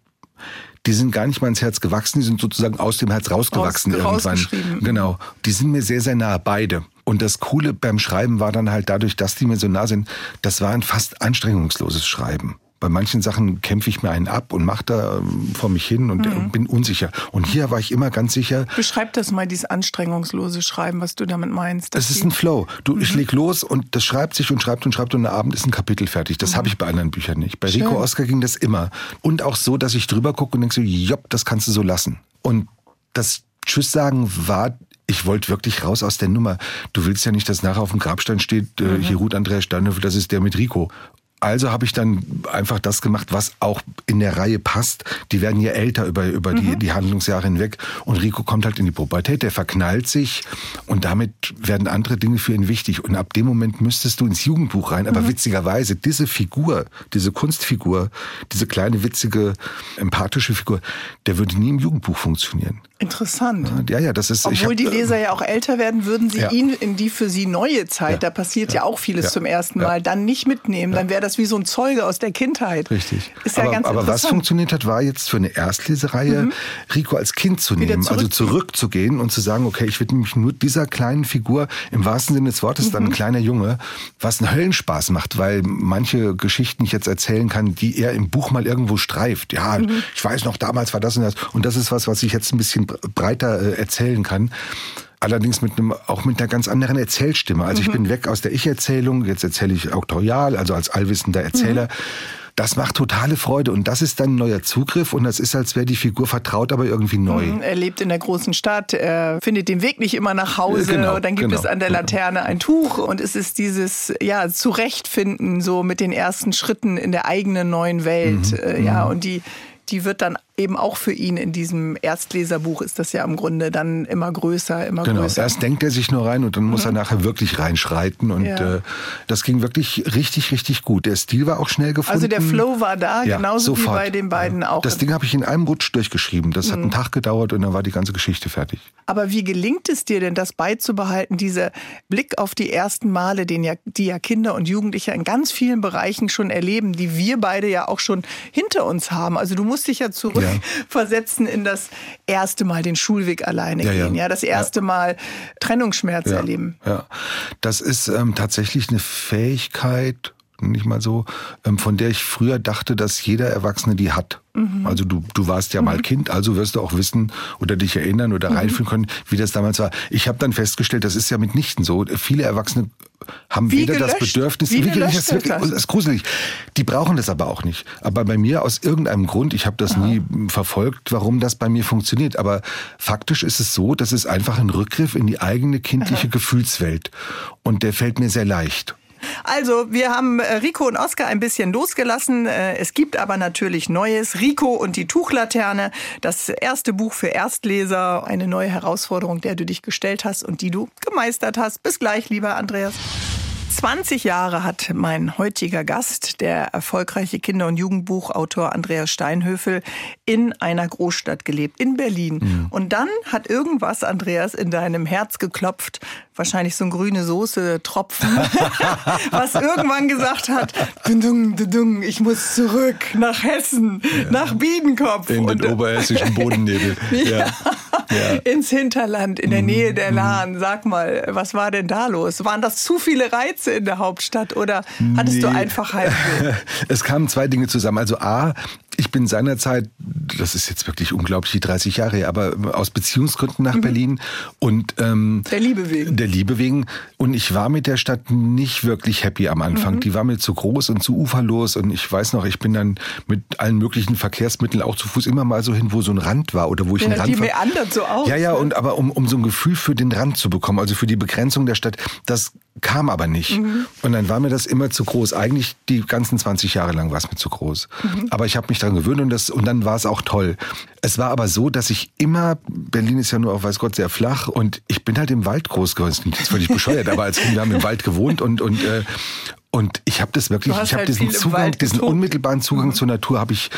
die sind gar nicht mal ins Herz gewachsen, die sind sozusagen aus dem Herz rausgewachsen Aus, irgendwann. Genau. Die sind mir sehr, sehr nah, beide. Und das Coole beim Schreiben war dann halt dadurch, dass die mir so nah sind, das war ein fast anstrengungsloses Schreiben. Bei manchen Sachen kämpfe ich mir einen ab und mache da ähm, vor mich hin und mhm. bin unsicher. Und hier war ich immer ganz sicher. Beschreib das mal, dieses anstrengungslose Schreiben, was du damit meinst. Das ist ein Flow. Du, mhm. Ich leg los und das schreibt sich und schreibt und schreibt und am Abend ist ein Kapitel fertig. Das mhm. habe ich bei anderen Büchern nicht. Bei Schön. Rico Oscar ging das immer. Und auch so, dass ich drüber gucke und denke so, jopp, das kannst du so lassen. Und das Tschüss sagen war ich wollte wirklich raus aus der Nummer. Du willst ja nicht, dass nachher auf dem Grabstein steht, äh, mhm. hier ruht Andreas Steinhöfer, das ist der mit Rico. Also habe ich dann einfach das gemacht, was auch in der Reihe passt. Die werden ja älter über, über die, mhm. die Handlungsjahre hinweg. Und Rico kommt halt in die Pubertät, der verknallt sich und damit werden andere Dinge für ihn wichtig. Und ab dem Moment müsstest du ins Jugendbuch rein. Aber mhm. witzigerweise, diese Figur, diese Kunstfigur, diese kleine, witzige, empathische Figur, der würde nie im Jugendbuch funktionieren. Interessant. Ja, ja, das ist. Obwohl hab, die Leser ja auch älter werden, würden sie ja. ihn in die für sie neue Zeit, ja. da passiert ja, ja auch vieles zum ersten Mal, dann nicht mitnehmen. Dann wäre das wie so ein Zeuge aus der Kindheit. Richtig. Ist ja aber, ganz aber was funktioniert hat, war jetzt für eine Erstlesereihe, mhm. Rico als Kind zu nehmen, zurück. also zurückzugehen und zu sagen, okay, ich widme mich nur dieser kleinen Figur, im wahrsten Sinne des Wortes, mhm. dann ein kleiner Junge, was einen Höllenspaß macht, weil manche Geschichten ich jetzt erzählen kann, die er im Buch mal irgendwo streift. Ja, mhm. ich weiß noch, damals war das und das. Und das ist was, was ich jetzt ein bisschen breiter äh, erzählen kann. Allerdings mit einem, auch mit einer ganz anderen Erzählstimme. Also mhm. ich bin weg aus der Ich-Erzählung, jetzt erzähle ich auktorial, also als allwissender Erzähler. Mhm. Das macht totale Freude und das ist dann ein neuer Zugriff und das ist, als wäre die Figur vertraut, aber irgendwie neu. Mhm, er lebt in der großen Stadt, er findet den Weg nicht immer nach Hause genau, und dann gibt genau, es an der genau. Laterne ein Tuch und es ist dieses ja Zurechtfinden so mit den ersten Schritten in der eigenen neuen Welt, mhm, äh, ja mhm. und die die wird dann eben auch für ihn in diesem Erstleserbuch ist das ja im Grunde dann immer größer, immer genau. größer. Erst denkt er sich nur rein und dann muss mhm. er nachher wirklich reinschreiten und ja. äh, das ging wirklich richtig, richtig gut. Der Stil war auch schnell gefunden. Also der Flow war da, ja, genauso sofort. wie bei den beiden auch. Das Ding habe ich in einem Rutsch durchgeschrieben. Das mhm. hat einen Tag gedauert und dann war die ganze Geschichte fertig. Aber wie gelingt es dir denn, das beizubehalten, dieser Blick auf die ersten Male, den ja, die ja Kinder und Jugendliche in ganz vielen Bereichen schon erleben, die wir beide ja auch schon hinter uns haben. Also du musst dich ja versetzen in das erste Mal den Schulweg alleine ja, gehen, ja, das erste. Mal Trennungsschmerz erleben. Ja, das ist ähm, tatsächlich eine Fähigkeit, nicht mal so, ähm, von der ich früher dachte, dass jeder Erwachsene die hat. Mhm. Also du, du warst ja mhm. mal Kind, also wirst du auch wissen oder dich erinnern oder mhm. reinfühlen können, wie das damals war. Ich habe dann festgestellt, das ist ja mitnichten so. Viele Erwachsene haben wie weder gelöscht? das Bedürfnis, wie, wie gelöscht, das, wirklich, das ist gruselig. Die brauchen das aber auch nicht. Aber bei mir aus irgendeinem Grund, ich habe das Aha. nie verfolgt, warum das bei mir funktioniert. Aber faktisch ist es so, dass es einfach ein Rückgriff in die eigene kindliche Aha. Gefühlswelt. Und der fällt mir sehr leicht. Also, wir haben äh, Rico und Oskar ein bisschen losgelassen. Äh, es gibt aber natürlich Neues. Rico und die Tuchlaterne, das erste Buch für Erstleser, eine neue Herausforderung, der du dich gestellt hast und die du gemeistert hast. Bis gleich, lieber Andreas. 20 Jahre hat mein heutiger Gast, der erfolgreiche Kinder- und Jugendbuchautor Andreas Steinhöfel, in einer Großstadt gelebt, in Berlin. Mhm. Und dann hat irgendwas, Andreas, in deinem Herz geklopft, wahrscheinlich so ein grüne Soße Tropfen, was irgendwann gesagt hat, ich muss zurück nach Hessen, ja. nach Biedenkopf. In den oberhessischen Bodennebel. ja. Ja. Ins Hinterland, in der Nähe der mhm. Lahn. Sag mal, was war denn da los? Waren das zu viele Reize in der Hauptstadt oder hattest nee. du einfach halt. es kamen zwei Dinge zusammen. Also A, ich bin seinerzeit, das ist jetzt wirklich unglaublich, die 30 Jahre, aber aus Beziehungsgründen nach mhm. Berlin und ähm, der Liebe wegen. Der Liebe wegen. Und ich war mit der Stadt nicht wirklich happy am Anfang. Mhm. Die war mir zu groß und zu uferlos. Und ich weiß noch, ich bin dann mit allen möglichen Verkehrsmitteln auch zu Fuß immer mal so hin, wo so ein Rand war oder wo ich ja, einen Rand. Die meandert so aus. Ja, ja, ne? und aber um, um so ein Gefühl für den Rand zu bekommen, also für die Begrenzung der Stadt, das kam aber nicht. Mhm. Und dann war mir das immer zu groß. Eigentlich die ganzen 20 Jahre lang war es mir zu groß. Mhm. Aber ich habe mich daran gewöhnt und, das, und dann war es auch toll. Es war aber so, dass ich immer, Berlin ist ja nur auf weiß Gott sehr flach und ich bin halt im Wald groß geworden. Das jetzt völlig bescheuert, aber als Kind, wir haben im Wald gewohnt und, und, äh, und ich habe das wirklich, ich habe halt diesen Zugang, diesen unmittelbaren Zugang mhm. zur Natur habe ich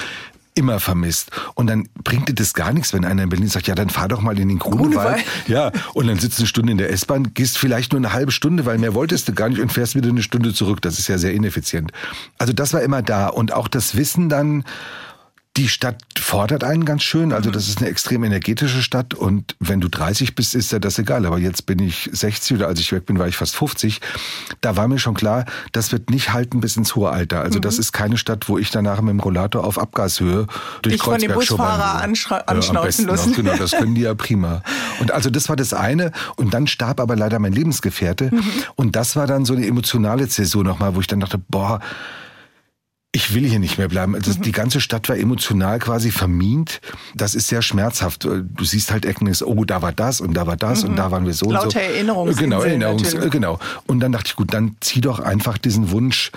immer vermisst. Und dann bringt dir das gar nichts, wenn einer in Berlin sagt, ja, dann fahr doch mal in den Grunewald. Ja, und dann sitzt eine Stunde in der S-Bahn, gehst vielleicht nur eine halbe Stunde, weil mehr wolltest du gar nicht und fährst wieder eine Stunde zurück. Das ist ja sehr ineffizient. Also das war immer da. Und auch das Wissen dann, die Stadt fordert einen ganz schön. Also das ist eine extrem energetische Stadt und wenn du 30 bist, ist ja das egal. Aber jetzt bin ich 60 oder als ich weg bin, war ich fast 50. Da war mir schon klar, das wird nicht halten bis ins hohe Alter. Also mhm. das ist keine Stadt, wo ich danach mit dem Rollator auf Abgashöhe durch Dich Kreuzberg von dem Busfahrer anschnauzen ja, lassen. Genau, das können die ja prima. Und also das war das eine. Und dann starb aber leider mein Lebensgefährte. Mhm. Und das war dann so eine emotionale Zäsur nochmal, wo ich dann dachte, boah, ich will hier nicht mehr bleiben. Also mhm. Die ganze Stadt war emotional quasi vermint. Das ist sehr schmerzhaft. Du siehst halt ist, oh, da war das und da war das mhm. und da waren wir so Lauter und so. Erinnerungs genau, Erinnerungs natürlich. genau. Und dann dachte ich, gut, dann zieh doch einfach diesen Wunsch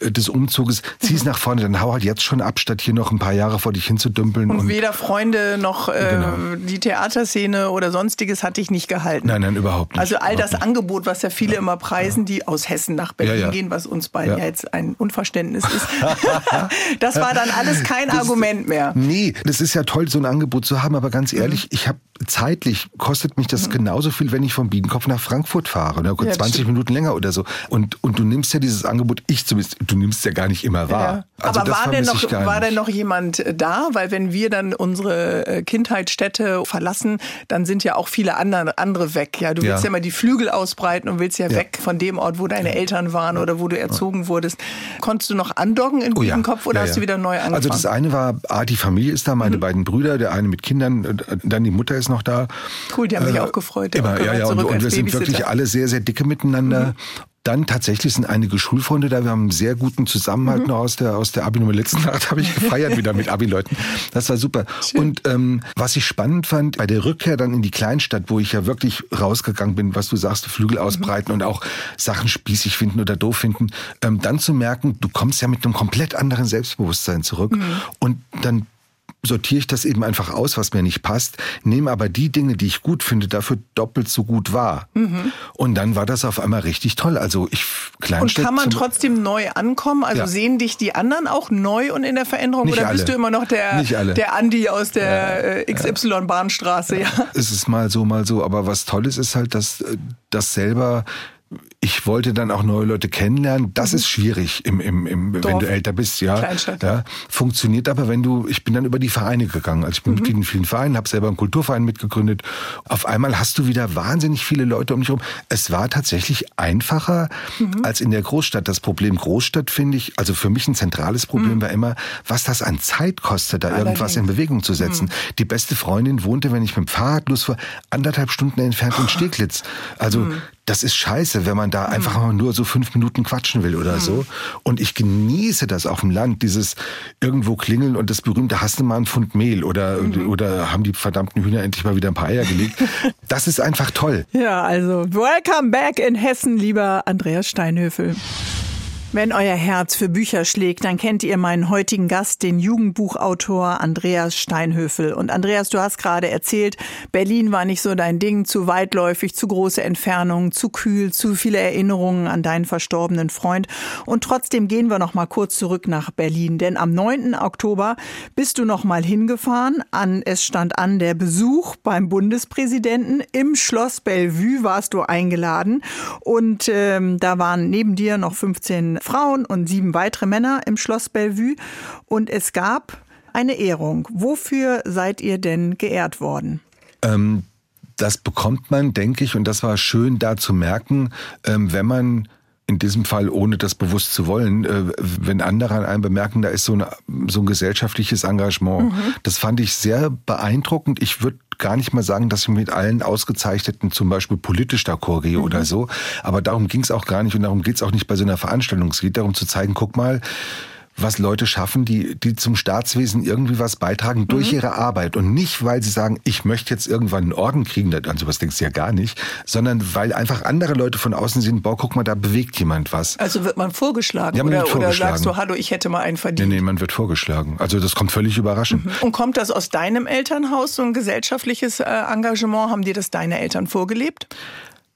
äh, des Umzuges, zieh es mhm. nach vorne, dann hau halt jetzt schon ab, statt hier noch ein paar Jahre vor dich hinzudümpeln. Und, und weder Freunde noch äh, genau. die Theaterszene oder sonstiges hatte ich nicht gehalten. Nein, nein, überhaupt nicht. Also all das nicht. Angebot, was ja viele ja. immer preisen, die aus Hessen nach Berlin ja, ja. gehen, was uns beiden ja. jetzt ein Unverständnis ist. das war dann alles kein das, Argument mehr. Nee, das ist ja toll, so ein Angebot zu haben, aber ganz ehrlich, mhm. ich habe zeitlich kostet mich das mhm. genauso viel, wenn ich vom Biedenkopf nach Frankfurt fahre. Ne? Ja, 20 Minuten länger oder so. Und, und du nimmst ja dieses Angebot, ich zumindest, du nimmst ja gar nicht immer wahr. Ja. Also aber war denn, noch, war denn noch jemand da? Weil wenn wir dann unsere äh, Kindheitsstätte verlassen, dann sind ja auch viele andere, andere weg. Ja, du willst ja, ja mal die Flügel ausbreiten und willst ja, ja, weg von dem Ort, wo deine Eltern waren oder wo du erzogen wurdest. Konntest du noch andocken in oh, Biedenkopf oder hast du wieder neu angefangen? Also das eine war, ah, die Familie ist da, meine mhm. beiden Brüder, der eine mit Kindern, dann die Mutter ist noch da. Cool, die haben sich äh, auch gefreut. Immer, ja, ja, und, und wir sind wirklich alle sehr, sehr dicke miteinander. Mhm. Dann tatsächlich sind einige Schulfreunde da. Wir haben einen sehr guten Zusammenhalt mhm. noch aus der, aus der Abi-Nummer. Letzten Nacht habe ich gefeiert wieder mit Abi-Leuten. Das war super. Schön. Und ähm, was ich spannend fand, bei der Rückkehr dann in die Kleinstadt, wo ich ja wirklich rausgegangen bin, was du sagst, Flügel mhm. ausbreiten mhm. und auch Sachen spießig finden oder doof finden, ähm, dann zu merken, du kommst ja mit einem komplett anderen Selbstbewusstsein zurück. Mhm. Und dann sortiere ich das eben einfach aus, was mir nicht passt, nehme aber die Dinge, die ich gut finde, dafür doppelt so gut wahr. Mhm. Und dann war das auf einmal richtig toll. Also ich Kleinstadt Und kann man trotzdem neu ankommen? Also ja. sehen dich die anderen auch neu und in der Veränderung? Nicht oder alle. bist du immer noch der, der Andi aus der ja. XY-Bahnstraße? Ja. Es ist mal so, mal so. Aber was toll ist, ist halt, dass äh, das selber ich wollte dann auch neue Leute kennenlernen. Das mhm. ist schwierig, im, im, im, wenn du älter bist, ja. ja. Funktioniert aber, wenn du, ich bin dann über die Vereine gegangen. Also ich bin mhm. Mitglied in vielen Vereinen, habe selber einen Kulturverein mitgegründet. Auf einmal hast du wieder wahnsinnig viele Leute um dich herum. Es war tatsächlich einfacher mhm. als in der Großstadt. Das Problem Großstadt finde ich, also für mich ein zentrales Problem mhm. war immer, was das an Zeit kostet, da Allerdings. irgendwas in Bewegung zu setzen. Mhm. Die beste Freundin wohnte, wenn ich mit dem Fahrrad losfuhr, anderthalb Stunden entfernt in Steglitz. Also mhm das ist scheiße, wenn man da mhm. einfach nur so fünf Minuten quatschen will oder mhm. so. Und ich genieße das auf dem Land, dieses irgendwo klingeln und das berühmte, hast du mal einen Pfund Mehl oder, mhm. oder haben die verdammten Hühner endlich mal wieder ein paar Eier gelegt. das ist einfach toll. Ja, also welcome back in Hessen, lieber Andreas Steinhöfel. Wenn euer Herz für Bücher schlägt, dann kennt ihr meinen heutigen Gast, den Jugendbuchautor Andreas Steinhöfel. Und Andreas, du hast gerade erzählt, Berlin war nicht so dein Ding, zu weitläufig, zu große Entfernungen, zu kühl, zu viele Erinnerungen an deinen verstorbenen Freund. Und trotzdem gehen wir noch mal kurz zurück nach Berlin, denn am 9. Oktober bist du noch mal hingefahren. An, es stand an der Besuch beim Bundespräsidenten im Schloss Bellevue warst du eingeladen und ähm, da waren neben dir noch 15 Frauen und sieben weitere Männer im Schloss Bellevue. Und es gab eine Ehrung. Wofür seid ihr denn geehrt worden? Ähm, das bekommt man, denke ich, und das war schön da zu merken, ähm, wenn man in diesem Fall, ohne das bewusst zu wollen, äh, wenn andere an einem bemerken, da ist so, eine, so ein gesellschaftliches Engagement. Mhm. Das fand ich sehr beeindruckend. Ich würde gar nicht mal sagen, dass ich mit allen Ausgezeichneten zum Beispiel politisch d'accord gehe mhm. oder so. Aber darum ging es auch gar nicht und darum geht es auch nicht bei so einer Veranstaltung. Es geht darum zu zeigen, guck mal, was Leute schaffen, die, die zum Staatswesen irgendwie was beitragen durch mhm. ihre Arbeit. Und nicht, weil sie sagen, ich möchte jetzt irgendwann einen Orden kriegen, an sowas denkst du ja gar nicht, sondern weil einfach andere Leute von außen sehen, boah, guck mal, da bewegt jemand was. Also wird man vorgeschlagen, ja, man oder, vorgeschlagen. oder sagst du, hallo, ich hätte mal einen verdient? Nee, nee, man wird vorgeschlagen. Also das kommt völlig überraschend. Mhm. Und kommt das aus deinem Elternhaus, so ein gesellschaftliches äh, Engagement? Haben dir das deine Eltern vorgelebt?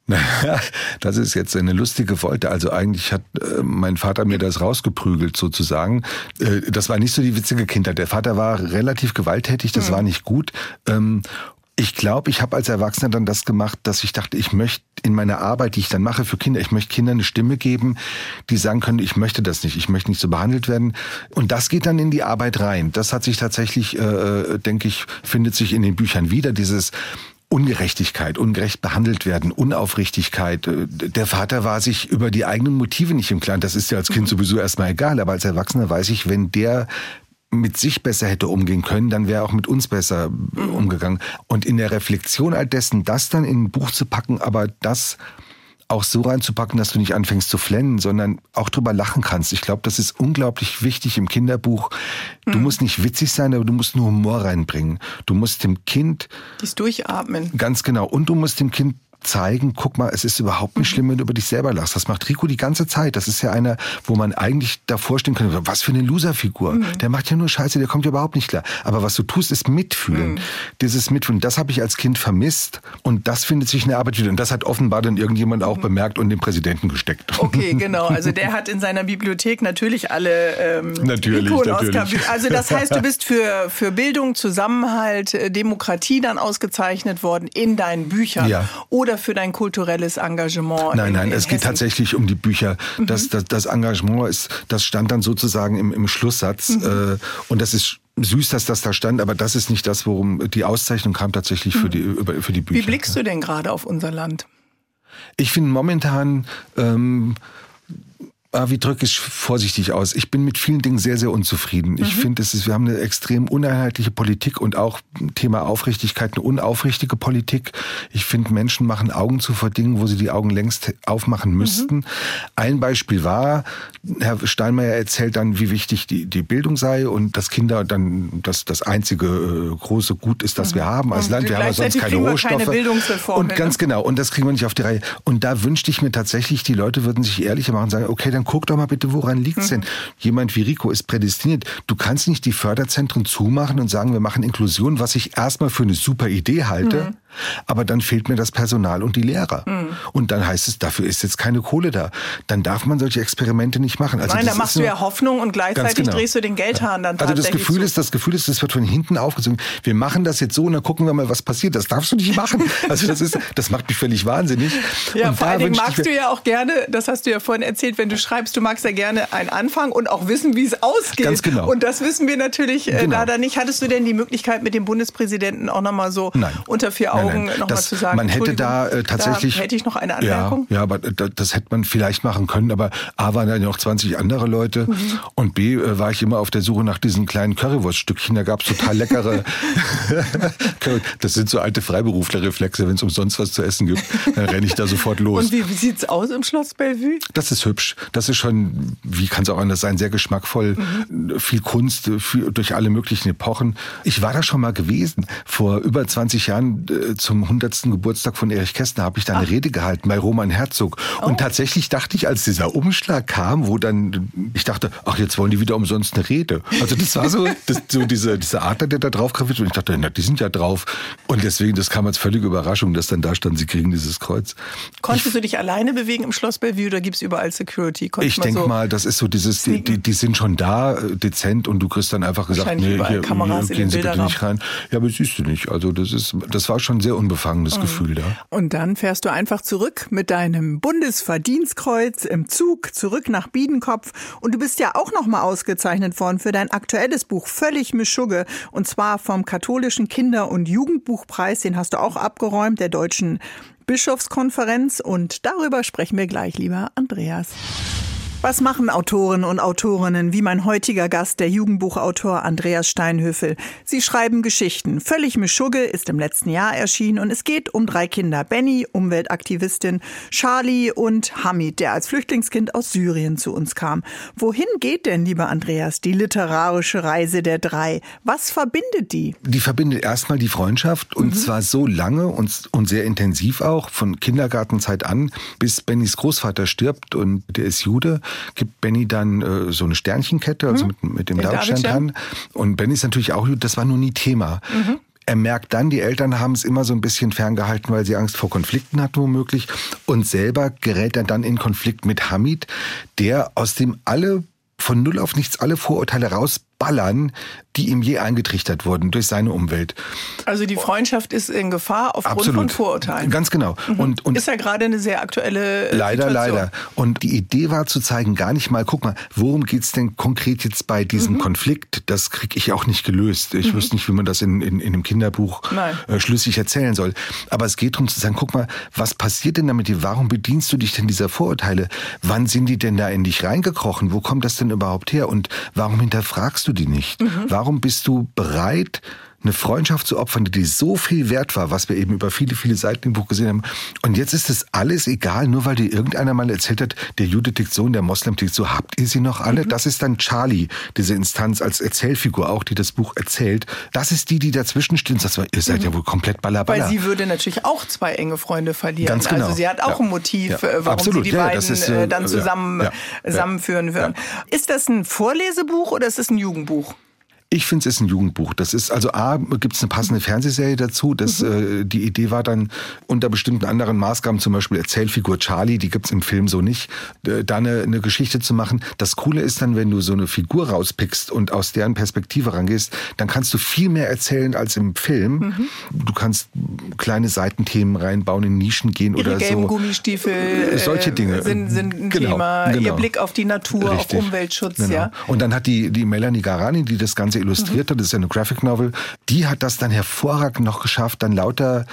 Naja, das ist jetzt eine lustige Wolte. Also eigentlich hat äh, mein Vater mir das rausgeprügelt sozusagen. Äh, das war nicht so die witzige Kindheit. Der Vater war relativ gewalttätig, das mhm. war nicht gut. Ähm, ich glaube, ich habe als Erwachsener dann das gemacht, dass ich dachte, ich möchte in meiner Arbeit, die ich dann mache für Kinder, ich möchte Kindern eine Stimme geben, die sagen können, ich möchte das nicht, ich möchte nicht so behandelt werden. Und das geht dann in die Arbeit rein. Das hat sich tatsächlich, äh, äh denke ich, findet sich in den Büchern wieder, dieses Ungerechtigkeit, ungerecht behandelt werden, Unaufrichtigkeit. Äh, der Vater war sich über die eigenen Motive nicht im Klaren. Das ist ja als Kind mhm. sowieso erstmal egal, aber als Erwachsener weiß ich, wenn der mit sich besser hätte umgehen können, dann wäre er auch mit uns besser mhm. umgegangen. Und in der Reflexion all dessen, das dann in ein Buch zu packen, aber das auch so reinzupacken, dass du nicht anfängst zu flennen, sondern auch drüber lachen kannst. Ich glaube, das ist unglaublich wichtig im Kinderbuch. Du mhm. musst nicht witzig sein, aber du musst nur Humor reinbringen. Du musst dem Kind... Dies durchatmen. Ganz genau. Und du musst dem Kind zeigen, guck mal, es ist überhaupt nicht schlimm, wenn du über dich selber lachst. Das macht Rico die ganze Zeit. Das ist ja einer, wo man eigentlich davor stehen könnte, was für eine Loserfigur. Mhm. Der macht ja nur Scheiße, der kommt ja überhaupt nicht klar. Aber was du tust, ist mitfühlen. Mhm. Dieses Mitfühlen, das habe ich als Kind vermisst und das findet sich in der Arbeit wieder. Und das hat offenbar dann irgendjemand auch mhm. bemerkt und dem Präsidenten gesteckt. Okay, genau. Also der hat in seiner Bibliothek natürlich alle ähm, natürlich, natürlich. Also das heißt, du bist für, für Bildung, Zusammenhalt, äh, Demokratie dann ausgezeichnet worden in deinen Büchern. Ja. Oder oder für dein kulturelles Engagement? Nein, nein, in es Hessen? geht tatsächlich um die Bücher. Mhm. Das, das, das Engagement ist, das stand dann sozusagen im, im Schlusssatz. Mhm. Äh, und das ist süß, dass das da stand, aber das ist nicht das, worum die Auszeichnung kam tatsächlich für, mhm. die, für die Bücher. Wie blickst du denn gerade auf unser Land? Ich finde momentan ähm, wie drücke ich vorsichtig aus? Ich bin mit vielen Dingen sehr, sehr unzufrieden. Mhm. Ich finde, wir haben eine extrem uneinheitliche Politik und auch Thema Aufrichtigkeit, eine unaufrichtige Politik. Ich finde, Menschen machen Augen zu vor Dingen, wo sie die Augen längst aufmachen mhm. müssten. Mhm. Ein Beispiel war, Herr Steinmeier erzählt dann, wie wichtig die, die Bildung sei und dass Kinder dann das, das einzige äh, große Gut ist, das mhm. wir haben als Land. Wir haben sonst keine Rohstoffe. Keine und ganz genau, und das kriegen wir nicht auf die Reihe. Und da wünschte ich mir tatsächlich, die Leute würden sich ehrlicher machen und sagen, okay, dann guck doch mal bitte, woran liegt's mhm. denn? Jemand wie Rico ist prädestiniert. Du kannst nicht die Förderzentren zumachen und sagen, wir machen Inklusion, was ich erstmal für eine super Idee halte. Mhm. Aber dann fehlt mir das Personal und die Lehrer. Mhm. Und dann heißt es, dafür ist jetzt keine Kohle da. Dann darf man solche Experimente nicht machen. Also Nein, da machst du ja Hoffnung und gleichzeitig genau. drehst du den Geldhahn dann Also das Gefühl zu. ist, das Gefühl ist, das wird von hinten aufgezogen. Wir machen das jetzt so und dann gucken wir mal, was passiert. Das darfst du nicht machen. Also das ist, das macht mich völlig wahnsinnig. Ja, und vor allen Dingen magst du ja auch gerne, das hast du ja vorhin erzählt, wenn du schreibst, du magst ja gerne einen Anfang und auch wissen, wie es ausgeht. Ganz genau. Und das wissen wir natürlich äh, genau. leider nicht. Hattest du denn die Möglichkeit, mit dem Bundespräsidenten auch nochmal so nein. unter vier Augen nochmal zu sagen? Man hätte da äh, tatsächlich. Da hätte ich noch eine Anmerkung. Ja, ja aber das, hätte man vielleicht machen können. Aber A waren da noch 20 andere Leute mhm. und B äh, war ich immer auf der Suche nach diesen kleinen Currywurststückchen. Da gab es total leckere. das sind so alte Freiberuflerreflexe. Wenn es umsonst was zu essen gibt, dann renne ich da sofort los. Und wie, wie sieht's aus im Schloss Bellevue? Das ist hübsch. Das ist schon, wie kann es auch anders sein, sehr geschmackvoll. Mhm. Viel Kunst viel, durch alle möglichen Epochen. Ich war da schon mal gewesen. Vor über 20 Jahren äh, zum 100. Geburtstag von Erich Kästner habe ich da eine Ach. Rede gehalten bei Roman Herzog. Oh. Und tatsächlich dachte ich, als dieser Umschlag kam, wo dann, ich dachte, ach, jetzt wollen die wieder umsonst eine Rede. Also das war so, das, so diese, diese Adler, der da drauf graviert und ich dachte, na, die sind ja drauf. Und deswegen, das kam als völlige Überraschung, dass dann da stand, sie kriegen dieses Kreuz. Konntest ich, du dich alleine bewegen im Schloss Bellevue oder gibt es überall Security? Konntest ich denke so mal, das ist so dieses, die, die, die, sind schon da, äh, dezent und du kriegst dann einfach gesagt, nee, hier, Kameras gehen Sie bitte nicht rein. Ja, aber siehst du nicht. Also das ist, das war schon sehr unbefangenes mhm. Gefühl da. Und dann fährst du einfach zurück mit deinem Bundesverdienstkreuz im Zug zurück nach Biedenkopf. Und du bist ja auch nochmal ausgezeichnet worden für dein aktuelles Buch Völlig Mischugge. Und zwar vom katholischen Kinder- und Jugendbuchpreis. Den hast du auch abgeräumt, der deutschen Bischofskonferenz. Und darüber sprechen wir gleich, lieber Andreas. Was machen Autoren und Autorinnen wie mein heutiger Gast, der Jugendbuchautor Andreas Steinhöfel? Sie schreiben Geschichten. Völlig Mischugge ist im letzten Jahr erschienen und es geht um drei Kinder. Benny, Umweltaktivistin, Charlie und Hamid, der als Flüchtlingskind aus Syrien zu uns kam. Wohin geht denn, lieber Andreas, die literarische Reise der drei? Was verbindet die? Die verbindet erstmal die Freundschaft und mhm. zwar so lange und, und sehr intensiv auch, von Kindergartenzeit an, bis Bennys Großvater stirbt und der ist Jude gibt Benny dann äh, so eine Sternchenkette, also mhm. mit, mit dem Davidstern dran. Und Benny ist natürlich auch, das war nur nie Thema. Mhm Er merkt dann, die Eltern haben es immer so ein bisschen ferngehalten, weil sie Angst vor Konflikten hatten womöglich. Und selber gerät er dann in Konflikt mit Hamid, der aus dem alle von null auf nichts alle Vorurteile rausballern, die ihm je eingetrichtert wurden durch seine Umwelt. Also die Freundschaft ist in Gefahr aufgrund Absolut. von Vorurteilen. Ganz genau. Mhm. Und, und ist ja gerade eine sehr aktuelle äh, Leider, Situation. leider. Und die Idee war zu zeigen, gar nicht mal, guck mal, worum geht's denn konkret jetzt bei diesem mhm. Konflikt? Das kriege ich auch nicht gelöst. Ich mhm. wüsste nicht, wie man das in, in, in einem Kinderbuch äh, schlüssig erzählen soll. Aber es geht darum zu sagen, guck mal, was passiert denn damit? Warum bedienst du dich denn dieser Vorurteile? Wann sind die denn da in dich reingekrochen? Wo kommt das denn überhaupt her? Und warum hinterfragst du die nicht? Mhm. Warum bist du bereit, eine Freundschaft zu opfern, die so viel wert war, was wir eben über viele, viele Seiten im Buch gesehen haben. Und jetzt ist es alles egal, nur weil dir irgendeiner mal erzählt hat, der Jude tickt so und der Moslem tickt so. Habt ihr sie noch alle? Mhm. Das ist dann Charlie, diese Instanz als Erzählfigur auch, die das Buch erzählt. Das ist die, die dazwischen steht und sagt, ihr seid mhm. ja wohl komplett ballerballer. Weil sie würde natürlich auch zwei enge Freunde verlieren. Ganz genau. Also sie hat auch ja. ein Motiv, ja. Äh, warum Absolut. sie die ja, beiden ist, äh, dann zusammen, zusammenführen würden. Ist das ein Vorlesebuch oder ist es ein Jugendbuch? Ich finde, es ist ein Jugendbuch. Das ist, also A, gibt es eine passende Fernsehserie dazu. Das, mhm. äh, die Idee war dann, unter bestimmten anderen Maßgaben, zum Beispiel Erzählfigur Charlie, die gibt es im Film so nicht, äh, da eine, eine Geschichte zu machen. Das Coole ist dann, wenn du so eine Figur rauspickst und aus deren Perspektive rangehst, dann kannst du viel mehr erzählen als im Film. Mhm. Du kannst kleine Seitenthemen reinbauen, in Nischen gehen Ihre oder gelben so. Gummistiefel äh, solche Dinge sind, sind ein genau, Thema. Genau. Ihr Blick auf die Natur, Richtig. auf Umweltschutz, genau. ja. Und dann hat die, die Melanie Garani, die das Ganze illustriert hat, das ist ja eine Graphic Novel, die hat das dann hervorragend noch geschafft, dann lauter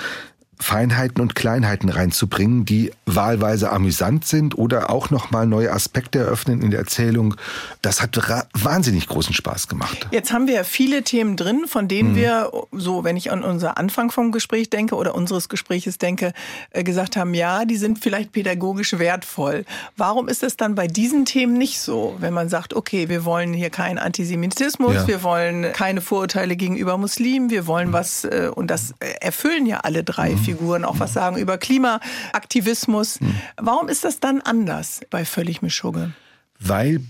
Feinheiten und Kleinheiten reinzubringen, die wahlweise amüsant sind oder auch nochmal neue Aspekte eröffnen in der Erzählung. Das hat wahnsinnig großen Spaß gemacht. Jetzt haben wir ja viele Themen drin, von denen mhm. wir, so wenn ich an unser Anfang vom Gespräch denke oder unseres Gespräches denke, äh, gesagt haben, ja, die sind vielleicht pädagogisch wertvoll. Warum ist es dann bei diesen Themen nicht so, wenn man sagt, okay, wir wollen hier keinen Antisemitismus, ja. wir wollen keine Vorurteile gegenüber Muslimen, wir wollen mhm. was, äh, und das erfüllen ja alle drei, mhm. Figuren auch was sagen über Klimaaktivismus. Hm. Warum ist das dann anders bei Völlig Mischugge? Weil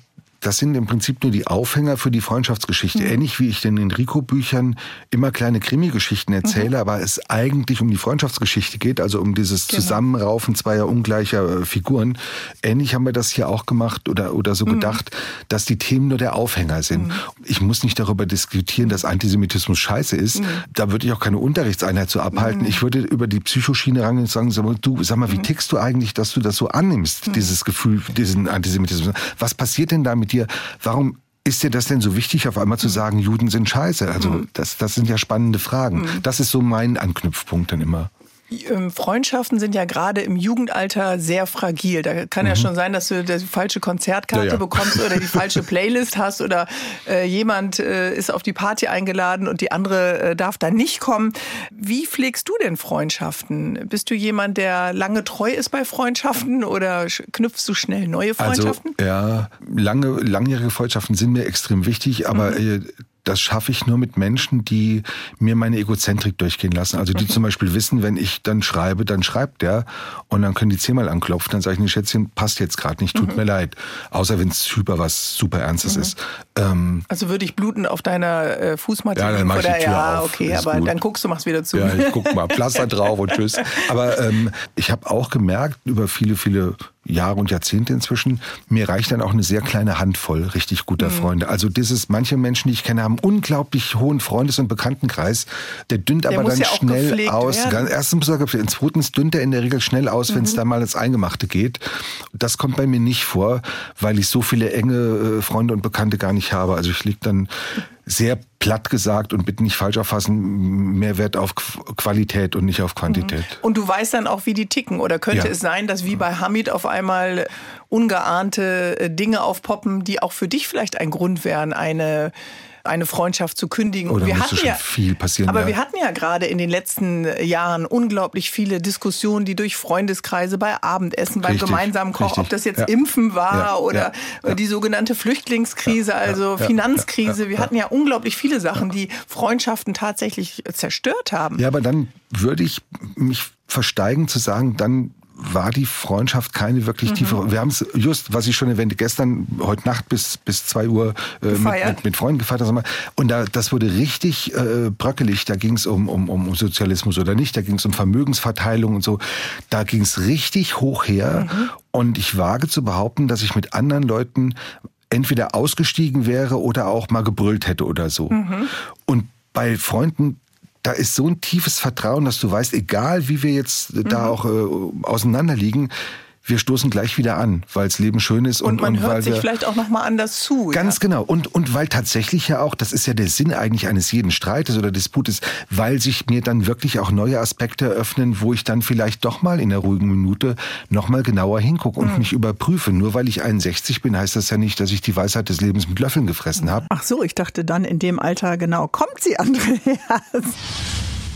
das sind im Prinzip nur die Aufhänger für die Freundschaftsgeschichte. Mhm. Ähnlich wie ich in den Enrico-Büchern immer kleine Krimi-Geschichten erzähle, mhm. aber es eigentlich um die Freundschaftsgeschichte geht, also um dieses genau. Zusammenraufen zweier ungleicher äh, Figuren. Ähnlich haben wir das hier auch gemacht oder, oder so mhm. gedacht, dass die Themen nur der Aufhänger sind. Mhm. Ich muss nicht darüber diskutieren, dass Antisemitismus scheiße ist. Mhm. Da würde ich auch keine Unterrichtseinheit zu abhalten. Mhm. Ich würde über die Psychoschiene rangehen und sagen, sag mal, du, sag mal, wie tickst du eigentlich, dass du das so annimmst, dieses Gefühl, diesen Antisemitismus? Was passiert denn damit? Dir, warum ist dir das denn so wichtig, auf einmal zu mhm. sagen, Juden sind scheiße? Also mhm. das, das sind ja spannende Fragen. Mhm. Das ist so mein Anknüpfpunkt dann immer. Ähm, Freundschaften sind ja gerade im Jugendalter sehr fragil. Da kann mhm. ja schon sein, dass du die falsche Konzertkarte ja, ja. bekommst oder die falsche Playlist hast oder äh, jemand äh, ist auf die Party eingeladen und die andere äh, darf da nicht kommen. Wie pflegst du denn Freundschaften? Bist du jemand, der lange treu ist bei Freundschaften oder knüpfst du schnell neue also, Freundschaften? Also, ja, lange, langjährige Freundschaften sind mir extrem wichtig, aber mhm. Das schaffe ich nur mit Menschen, die mir meine Egozentrik durchgehen lassen. Also die zum Beispiel wissen, wenn ich dann schreibe, dann schreibt der und dann können die zehnmal anklopfen. Dann sage ich, nee, Schätzchen, passt jetzt gerade nicht, tut mhm. mir leid. Außer wenn es super was super Ernstes mhm. ist. Ähm, also würde ich bluten auf deiner äh, Fußmatte? Ja, dann mache ich die Tür ja, auf. okay, aber gut. dann guckst du, machst wieder zu. Ja, ich guck mal, Pflaster drauf und tschüss. Aber ähm, ich habe auch gemerkt über viele, viele Jahre und Jahrzehnte inzwischen. Mir reicht dann auch eine sehr kleine Handvoll richtig guter mhm. Freunde. Also dieses, manche Menschen, die ich kenne, haben unglaublich hohen Freundes- und Bekanntenkreis. Der dünnt der aber dann ja schnell aus. Werden. Erstens muss er gepflegt zweitens dünnt er in der Regel schnell aus, mhm. wenn es da mal ins Eingemachte geht. Das kommt bei mir nicht vor, weil ich so viele enge äh, Freunde und Bekannte gar nicht habe. Also ich liege dann sehr platt gesagt und bitte nicht falsch auffassen, mehr Wert auf Qualität und nicht auf Quantität. Mhm. Und du weißt dann auch, wie die ticken. Oder könnte ja. es sein, dass wie bei Hamid auf einmal ungeahnte äh, Dinge aufpoppen, die auch für dich vielleicht ein Grund wären, eine eine Freundschaft zu kündigen. Oder wir hatten ja viel passieren. Aber ja. wir hatten ja gerade in den letzten Jahren unglaublich viele Diskussionen, die durch Freundeskreise bei Abendessen, beim richtig, gemeinsamen Koch, richtig. ob das jetzt ja. Impfen war ja, oder die sogenannte Flüchtlingskrise, also Finanzkrise. Wir hatten ja unglaublich viele Sachen, die Freundschaften tatsächlich zerstört haben. Ja, aber dann würde ich mich versteigen zu sagen, dann war die Freundschaft keine wirklich mhm. tiefe. Wir haben es just, was ich schon erwähnte, gestern, heute Nacht bis, bis zwei Uhr äh, mit, mit, mit, Freunden gefeiert. Und da, das wurde richtig äh, bröckelig. Da ging es um, um, um Sozialismus oder nicht, da ging es um Vermögensverteilung und so. Da ging es richtig hoch her. Mhm. Und ich wage zu behaupten, dass ich mit anderen Leuten entweder ausgestiegen wäre oder auch mal gebrüllt hätte oder so. Mhm. Und bei Freunden da ist so ein tiefes Vertrauen, dass du weißt, egal wie wir jetzt mhm. da auch äh, auseinanderliegen, wir stoßen gleich wieder an, weil das Leben schön ist. Und, und man und hört sich vielleicht auch nochmal anders zu. Ganz ja. genau. Und, und weil tatsächlich ja auch, das ist ja der Sinn eigentlich eines jeden Streites oder Disputes, weil sich mir dann wirklich auch neue Aspekte eröffnen, wo ich dann vielleicht doch mal in der ruhigen Minute nochmal genauer hingucke und mhm. mich überprüfe. Nur weil ich 61 bin, heißt das ja nicht, dass ich die Weisheit des Lebens mit Löffeln gefressen habe. Ach so, ich dachte dann in dem Alter, genau, kommt sie, Andreas.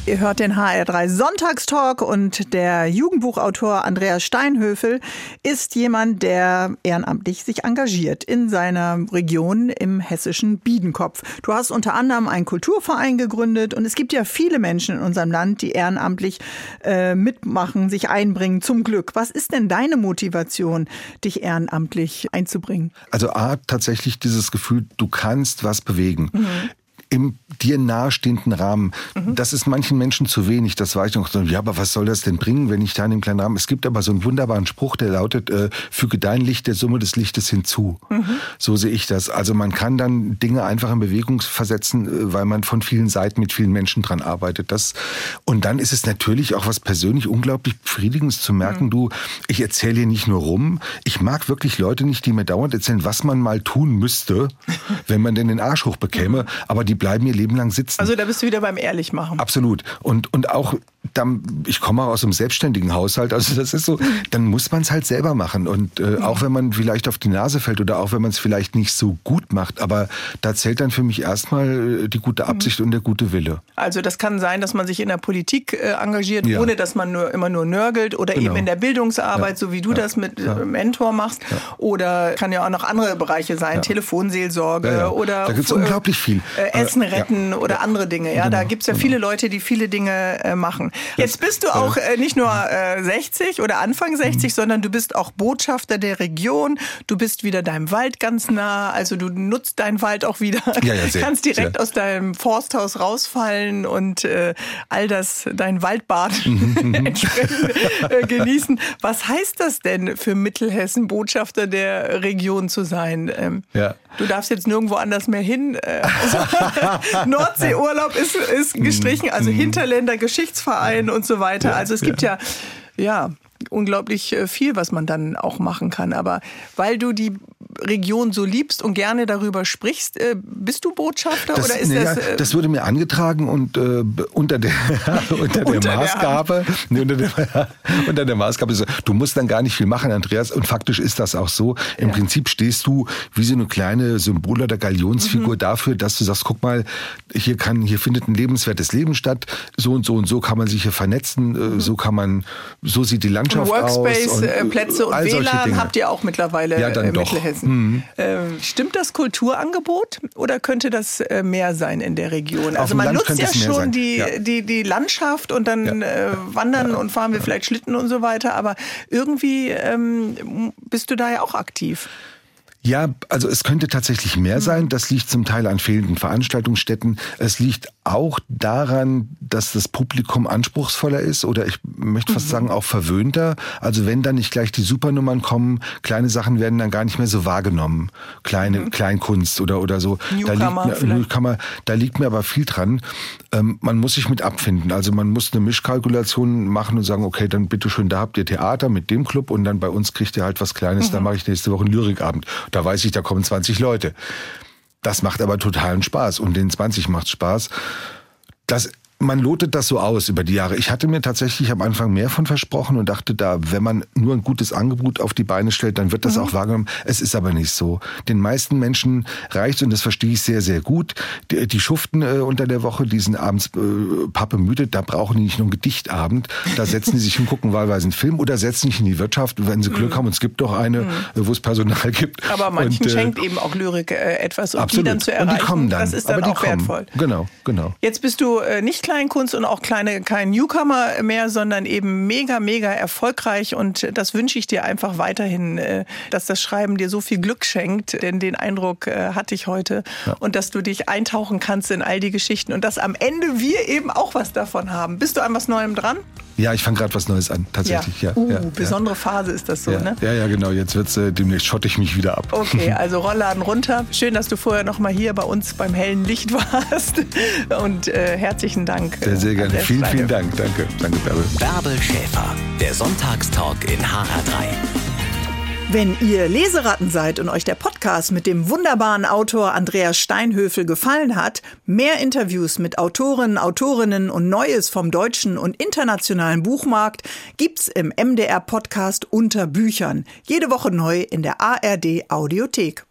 Ihr hört den HR3 Sonntagstalk und der Jugendbuchautor Andreas Steinhöfel ist jemand, der ehrenamtlich sich engagiert in seiner Region im hessischen Biedenkopf. Du hast unter anderem einen Kulturverein gegründet und es gibt ja viele Menschen in unserem Land, die ehrenamtlich äh, mitmachen, sich einbringen, zum Glück. Was ist denn deine Motivation, dich ehrenamtlich einzubringen? Also A, tatsächlich dieses Gefühl, du kannst was bewegen. Mhm im dir nahestehenden Rahmen. Mhm. Das ist manchen Menschen zu wenig. Das war ich noch so, ja, aber was soll das denn bringen, wenn ich da in dem kleinen Rahmen. Es gibt aber so einen wunderbaren Spruch, der lautet, äh, füge dein Licht der Summe des Lichtes hinzu. Mhm. So sehe ich das. Also man kann dann Dinge einfach in Bewegung versetzen, äh, weil man von vielen Seiten mit vielen Menschen dran arbeitet. Das, und dann ist es natürlich auch was persönlich unglaublich Befriedigendes zu merken, mhm. du, ich erzähle hier nicht nur rum. Ich mag wirklich Leute nicht, die mir dauernd erzählen, was man mal tun müsste, wenn man denn den Arsch hochbekäme. Mhm. Aber die bleiben ihr Leben lang sitzen. Also da bist du wieder beim Ehrlichmachen. Absolut. Und, und auch, dann, ich komme auch aus einem selbstständigen Haushalt, also das ist so, dann muss man es halt selber machen. Und äh, auch wenn man vielleicht auf die Nase fällt oder auch wenn man es vielleicht nicht so gut macht, aber da zählt dann für mich erstmal äh, die gute mhm. Absicht mhm. und der gute Wille. Also das kann sein, dass man sich in der Politik äh, engagiert, ja. ohne dass man nur immer nur nörgelt oder genau. eben in der Bildungsarbeit, ja. so wie du ja. das mit äh, Mentor machst. Oder kann ja auch noch andere Bereiche sein, Telefonseelsorge oder da gibt es unglaublich viel. Äh, Essen retten ja. oder andere Dinge. Ja, genau. da gibt's ja genau. viele Leute, die viele Dinge äh, machen. Jetzt bist du auch äh, nicht nur äh, 60 oder Anfang 60, mhm. sondern du bist auch Botschafter der Region. Du bist wieder deinem Wald ganz nah. Also du nutzt deinen Wald auch wieder. Ja, ja, sehr, Kannst direkt sehr. aus deinem Forsthaus rausfallen und äh, all das, dein Waldbad entsprechend äh, genießen. Was heißt das denn für Mittelhessen, Botschafter der Region zu sein? Ähm, ja. Du darfst jetzt nirgendwo anders mehr hin. Also Nordseeurlaub ist, ist gestrichen, also mhm. Hinterländer Geschichtsverein und so weiter. Also es gibt ja, ja, unglaublich äh, viel, was man dann auch machen kann. Aber weil du die Region so liebst und gerne darüber sprichst, äh, bist du Botschafter das, oder ist nee, das? Äh das wurde mir angetragen und äh, unter der unter der unter Maßgabe, der nee, unter, der, unter der Maßgabe, so, du musst dann gar nicht viel machen, Andreas. Und faktisch ist das auch so. Im ja. Prinzip stehst du wie so eine kleine Symbol oder Galionsfigur mhm. dafür, dass du sagst, guck mal, hier kann, hier findet ein lebenswertes Leben statt. So und so und so kann man sich hier vernetzen. Äh, mhm. So kann man, so sieht die Landschaft Workspace, aus. Workspace, Plätze und WLAN habt ihr auch mittlerweile ja, dann in doch. Mittelhessen. Mhm. Ähm, stimmt das Kulturangebot oder könnte das äh, mehr sein in der Region? Also man nutzt ja schon die, ja. die, die Landschaft und dann ja. äh, wandern ja. und fahren wir vielleicht Schlitten und so weiter, aber irgendwie ähm, bist du da ja auch aktiv. Ja, also es könnte tatsächlich mehr sein. Das liegt zum Teil an fehlenden Veranstaltungsstätten. Es liegt auch daran, dass das Publikum anspruchsvoller ist oder ich möchte fast mhm. sagen auch verwöhnter. Also wenn dann nicht gleich die Supernummern kommen, kleine Sachen werden dann gar nicht mehr so wahrgenommen. Kleine mhm. Kleinkunst oder oder so. Newcomer, da liegt, mir, Newcomer, da liegt mir aber viel dran. Ähm, man muss sich mit abfinden. Also man muss eine Mischkalkulation machen und sagen, okay, dann bitteschön, da habt ihr Theater mit dem Club und dann bei uns kriegt ihr halt was Kleines. Mhm. Da mache ich nächste Woche einen Lyrikabend. Da weiß ich, da kommen 20 Leute. Das macht aber totalen Spaß und den 20 macht Spaß. Das man lotet das so aus über die Jahre. Ich hatte mir tatsächlich am Anfang mehr von versprochen und dachte da, wenn man nur ein gutes Angebot auf die Beine stellt, dann wird das mhm. auch wahrgenommen. Es ist aber nicht so. Den meisten Menschen reicht und das verstehe ich sehr, sehr gut. Die, die schuften äh, unter der Woche, die sind abends äh, pappe müde, da brauchen die nicht nur einen Gedichtabend. Da setzen die sich hin, gucken wahlweise einen Film oder setzen sich in die Wirtschaft, wenn sie Glück mhm. haben. Und es gibt doch eine, mhm. wo es Personal gibt. Aber manchen und, äh, schenkt eben auch Lyrik äh, etwas, um absolut. die dann zu erreichen. Und die kommen dann. Das ist dann auch kommen. wertvoll. Genau, genau. Jetzt bist du äh, nicht klar Kleinkunst und auch kleine, kein Newcomer mehr, sondern eben mega, mega erfolgreich. Und das wünsche ich dir einfach weiterhin, äh, dass das Schreiben dir so viel Glück schenkt. Denn den Eindruck äh, hatte ich heute. Ja. Und dass du dich eintauchen kannst in all die Geschichten und dass am Ende wir eben auch was davon haben. Bist du an was Neuem dran? Ja, ich fange gerade was Neues an, tatsächlich. Ja. ja, uh, ja besondere ja. Phase ist das so, ja, ne? Ja, ja, genau. Jetzt wird's äh, demnächst schotte ich mich wieder ab. Okay, also Rollladen runter. Schön, dass du vorher noch mal hier bei uns beim hellen Licht warst. Und äh, herzlichen Dank. Sehr, sehr gerne. Vielen, Steine. vielen Dank. Danke. Danke, Bärbel. Bärbel Schäfer, der Sonntagstalk in HR3. Wenn ihr Leseratten seid und euch der Podcast mit dem wunderbaren Autor Andreas Steinhöfel gefallen hat, mehr Interviews mit Autorinnen, Autorinnen und Neues vom deutschen und internationalen Buchmarkt gibt's im MDR Podcast unter Büchern. Jede Woche neu in der ARD Audiothek.